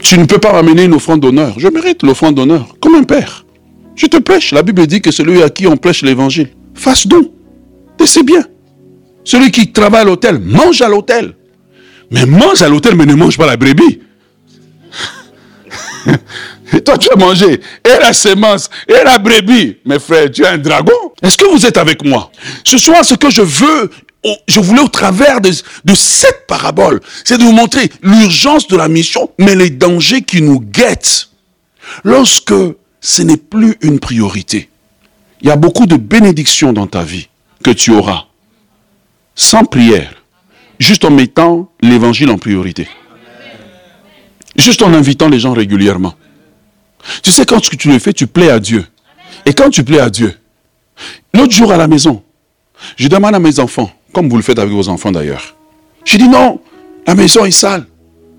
tu ne peux pas ramener une offrande d'honneur. Je mérite l'offrande d'honneur, comme un père. Je te prêche. La Bible dit que celui à qui on prêche l'évangile, fasse donc. Et c'est bien. Celui qui travaille à l'hôtel, mange à l'hôtel. Mais mange à l'hôtel, mais ne mange pas la brebis. (laughs) et toi, tu as mangé et la sémence et la brebis. Mes frères, tu es un dragon. Est-ce que vous êtes avec moi? Ce soir, ce que je veux, je voulais au travers de, de cette parabole, c'est de vous montrer l'urgence de la mission, mais les dangers qui nous guettent. Lorsque ce n'est plus une priorité. Il y a beaucoup de bénédictions dans ta vie que tu auras sans prière, juste en mettant l'évangile en priorité. Juste en invitant les gens régulièrement. Tu sais, quand tu le fais, tu plais à Dieu. Et quand tu plais à Dieu, l'autre jour à la maison, je demande à mes enfants, comme vous le faites avec vos enfants d'ailleurs, je dis non, la maison est sale.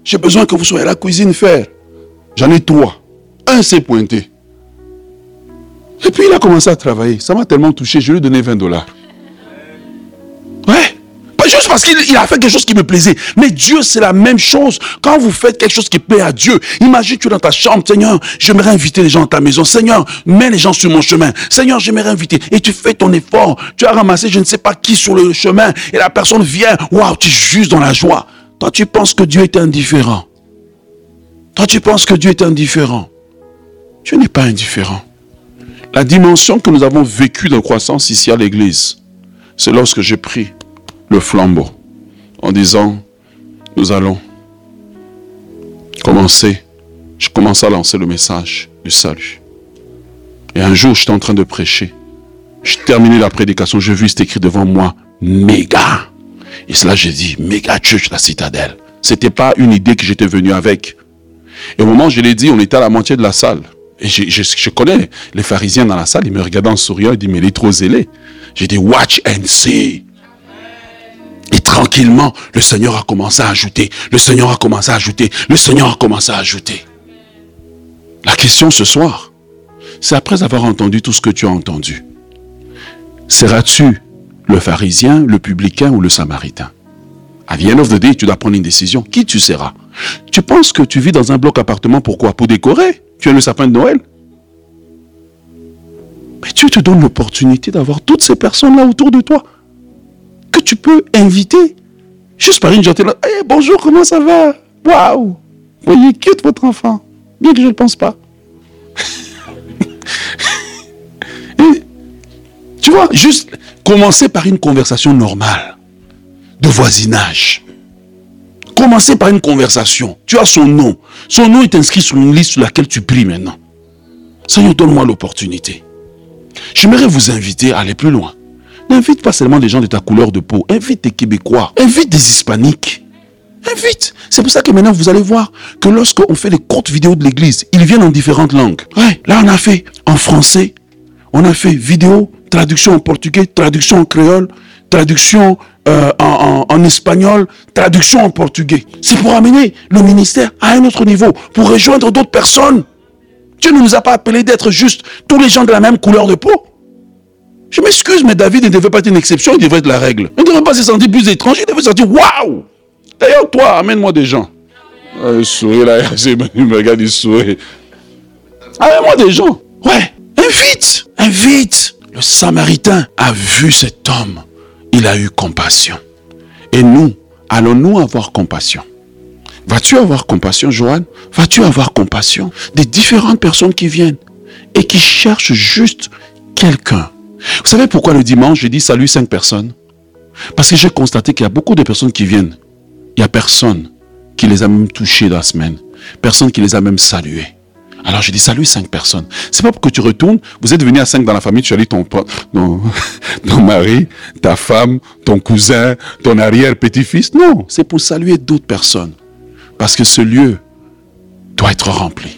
J'ai besoin que vous soyez à la cuisine faire. J'en ai trois. Un s'est pointé. Et puis il a commencé à travailler. Ça m'a tellement touché, je lui ai donné 20 dollars. Ouais. juste parce qu'il a fait quelque chose qui me plaisait. Mais Dieu, c'est la même chose. Quand vous faites quelque chose qui plaît à Dieu, imagine tu dans ta chambre, Seigneur, j'aimerais inviter les gens à ta maison. Seigneur, mets les gens sur mon chemin. Seigneur, j'aimerais inviter. Et tu fais ton effort. Tu as ramassé je ne sais pas qui sur le chemin. Et la personne vient. Waouh, tu es juste dans la joie. Toi, tu penses que Dieu est indifférent. Toi, tu penses que Dieu est indifférent. Dieu n'est pas indifférent. La dimension que nous avons vécue de croissance ici à l'église, c'est lorsque j'ai pris le flambeau en disant, nous allons commencer. Je commence à lancer le message du salut. Et un jour, j'étais en train de prêcher. Je terminais la prédication, j'ai vu, c'était écrit devant moi, méga. Et cela, j'ai dit, méga church, la citadelle. C'était pas une idée que j'étais venu avec. Et au moment où je l'ai dit, on était à la moitié de la salle. Et je, je, connais les pharisiens dans la salle, ils me regardaient en souriant, ils disent, mais il est trop zélé. J'ai dit, watch and see. Et tranquillement, le Seigneur a commencé à ajouter, le Seigneur a commencé à ajouter, le Seigneur a commencé à ajouter. La question ce soir, c'est après avoir entendu tout ce que tu as entendu, seras-tu le pharisien, le publicain ou le samaritain? À the end of the day, tu dois prendre une décision. Qui tu seras? Tu penses que tu vis dans un bloc appartement, pourquoi? Pour décorer? Tu es le sapin de Noël Mais Dieu te donne l'opportunité d'avoir toutes ces personnes-là autour de toi que tu peux inviter juste par une gentillesse. Hey, bonjour, comment ça va? Waouh Voyez, quitte votre enfant? Bien que je ne pense pas. (laughs) tu vois, juste commencer par une conversation normale, de voisinage. Commencer par une conversation. Tu as son nom. Son nom est inscrit sur une liste sur laquelle tu pries maintenant. Seigneur, donne-moi l'opportunité. J'aimerais vous inviter à aller plus loin. N'invite pas seulement des gens de ta couleur de peau. Invite des Québécois. Invite des Hispaniques. Invite. C'est pour ça que maintenant vous allez voir que lorsqu'on fait les courtes vidéos de l'église, ils viennent en différentes langues. Ouais, là on a fait en français, on a fait vidéo, traduction en portugais, traduction en créole, traduction euh, en, en, espagnol, traduction en portugais. C'est pour amener le ministère à un autre niveau, pour rejoindre d'autres personnes. Dieu ne nous a pas appelés d'être juste tous les gens de la même couleur de peau. Je m'excuse, mais David ne devait pas être une exception, il devait être la règle. Il ne devait pas se sentir plus étranger, il devait se sentir waouh D'ailleurs, toi, amène-moi des gens. Ah, il sourit là, (laughs) il me regarde, il sourit. Amène-moi des gens. Ouais, invite, invite. Le Samaritain a vu cet homme. Il a eu compassion. Et nous, allons-nous avoir compassion? Vas-tu avoir compassion, Joanne Vas-tu avoir compassion des différentes personnes qui viennent et qui cherchent juste quelqu'un? Vous savez pourquoi le dimanche, je dis salut cinq personnes? Parce que j'ai constaté qu'il y a beaucoup de personnes qui viennent. Il n'y a personne qui les a même touchées dans la semaine. Personne qui les a même saluées. Alors je dis salut cinq personnes. C'est pas pour que tu retournes, vous êtes venu à cinq dans la famille, tu as dit ton, ton, (laughs) ton mari, ta femme, ton cousin, ton arrière-petit-fils. Non, c'est pour saluer d'autres personnes. Parce que ce lieu doit être rempli.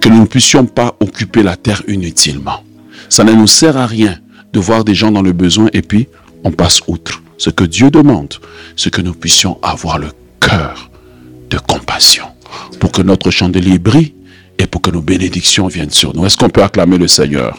Que nous ne puissions pas occuper la terre inutilement. Ça ne nous sert à rien de voir des gens dans le besoin et puis on passe outre. Ce que Dieu demande, c'est que nous puissions avoir le cœur de compassion pour que notre chandelier brille et pour que nos bénédictions viennent sur nous. Est-ce qu'on peut acclamer le Seigneur?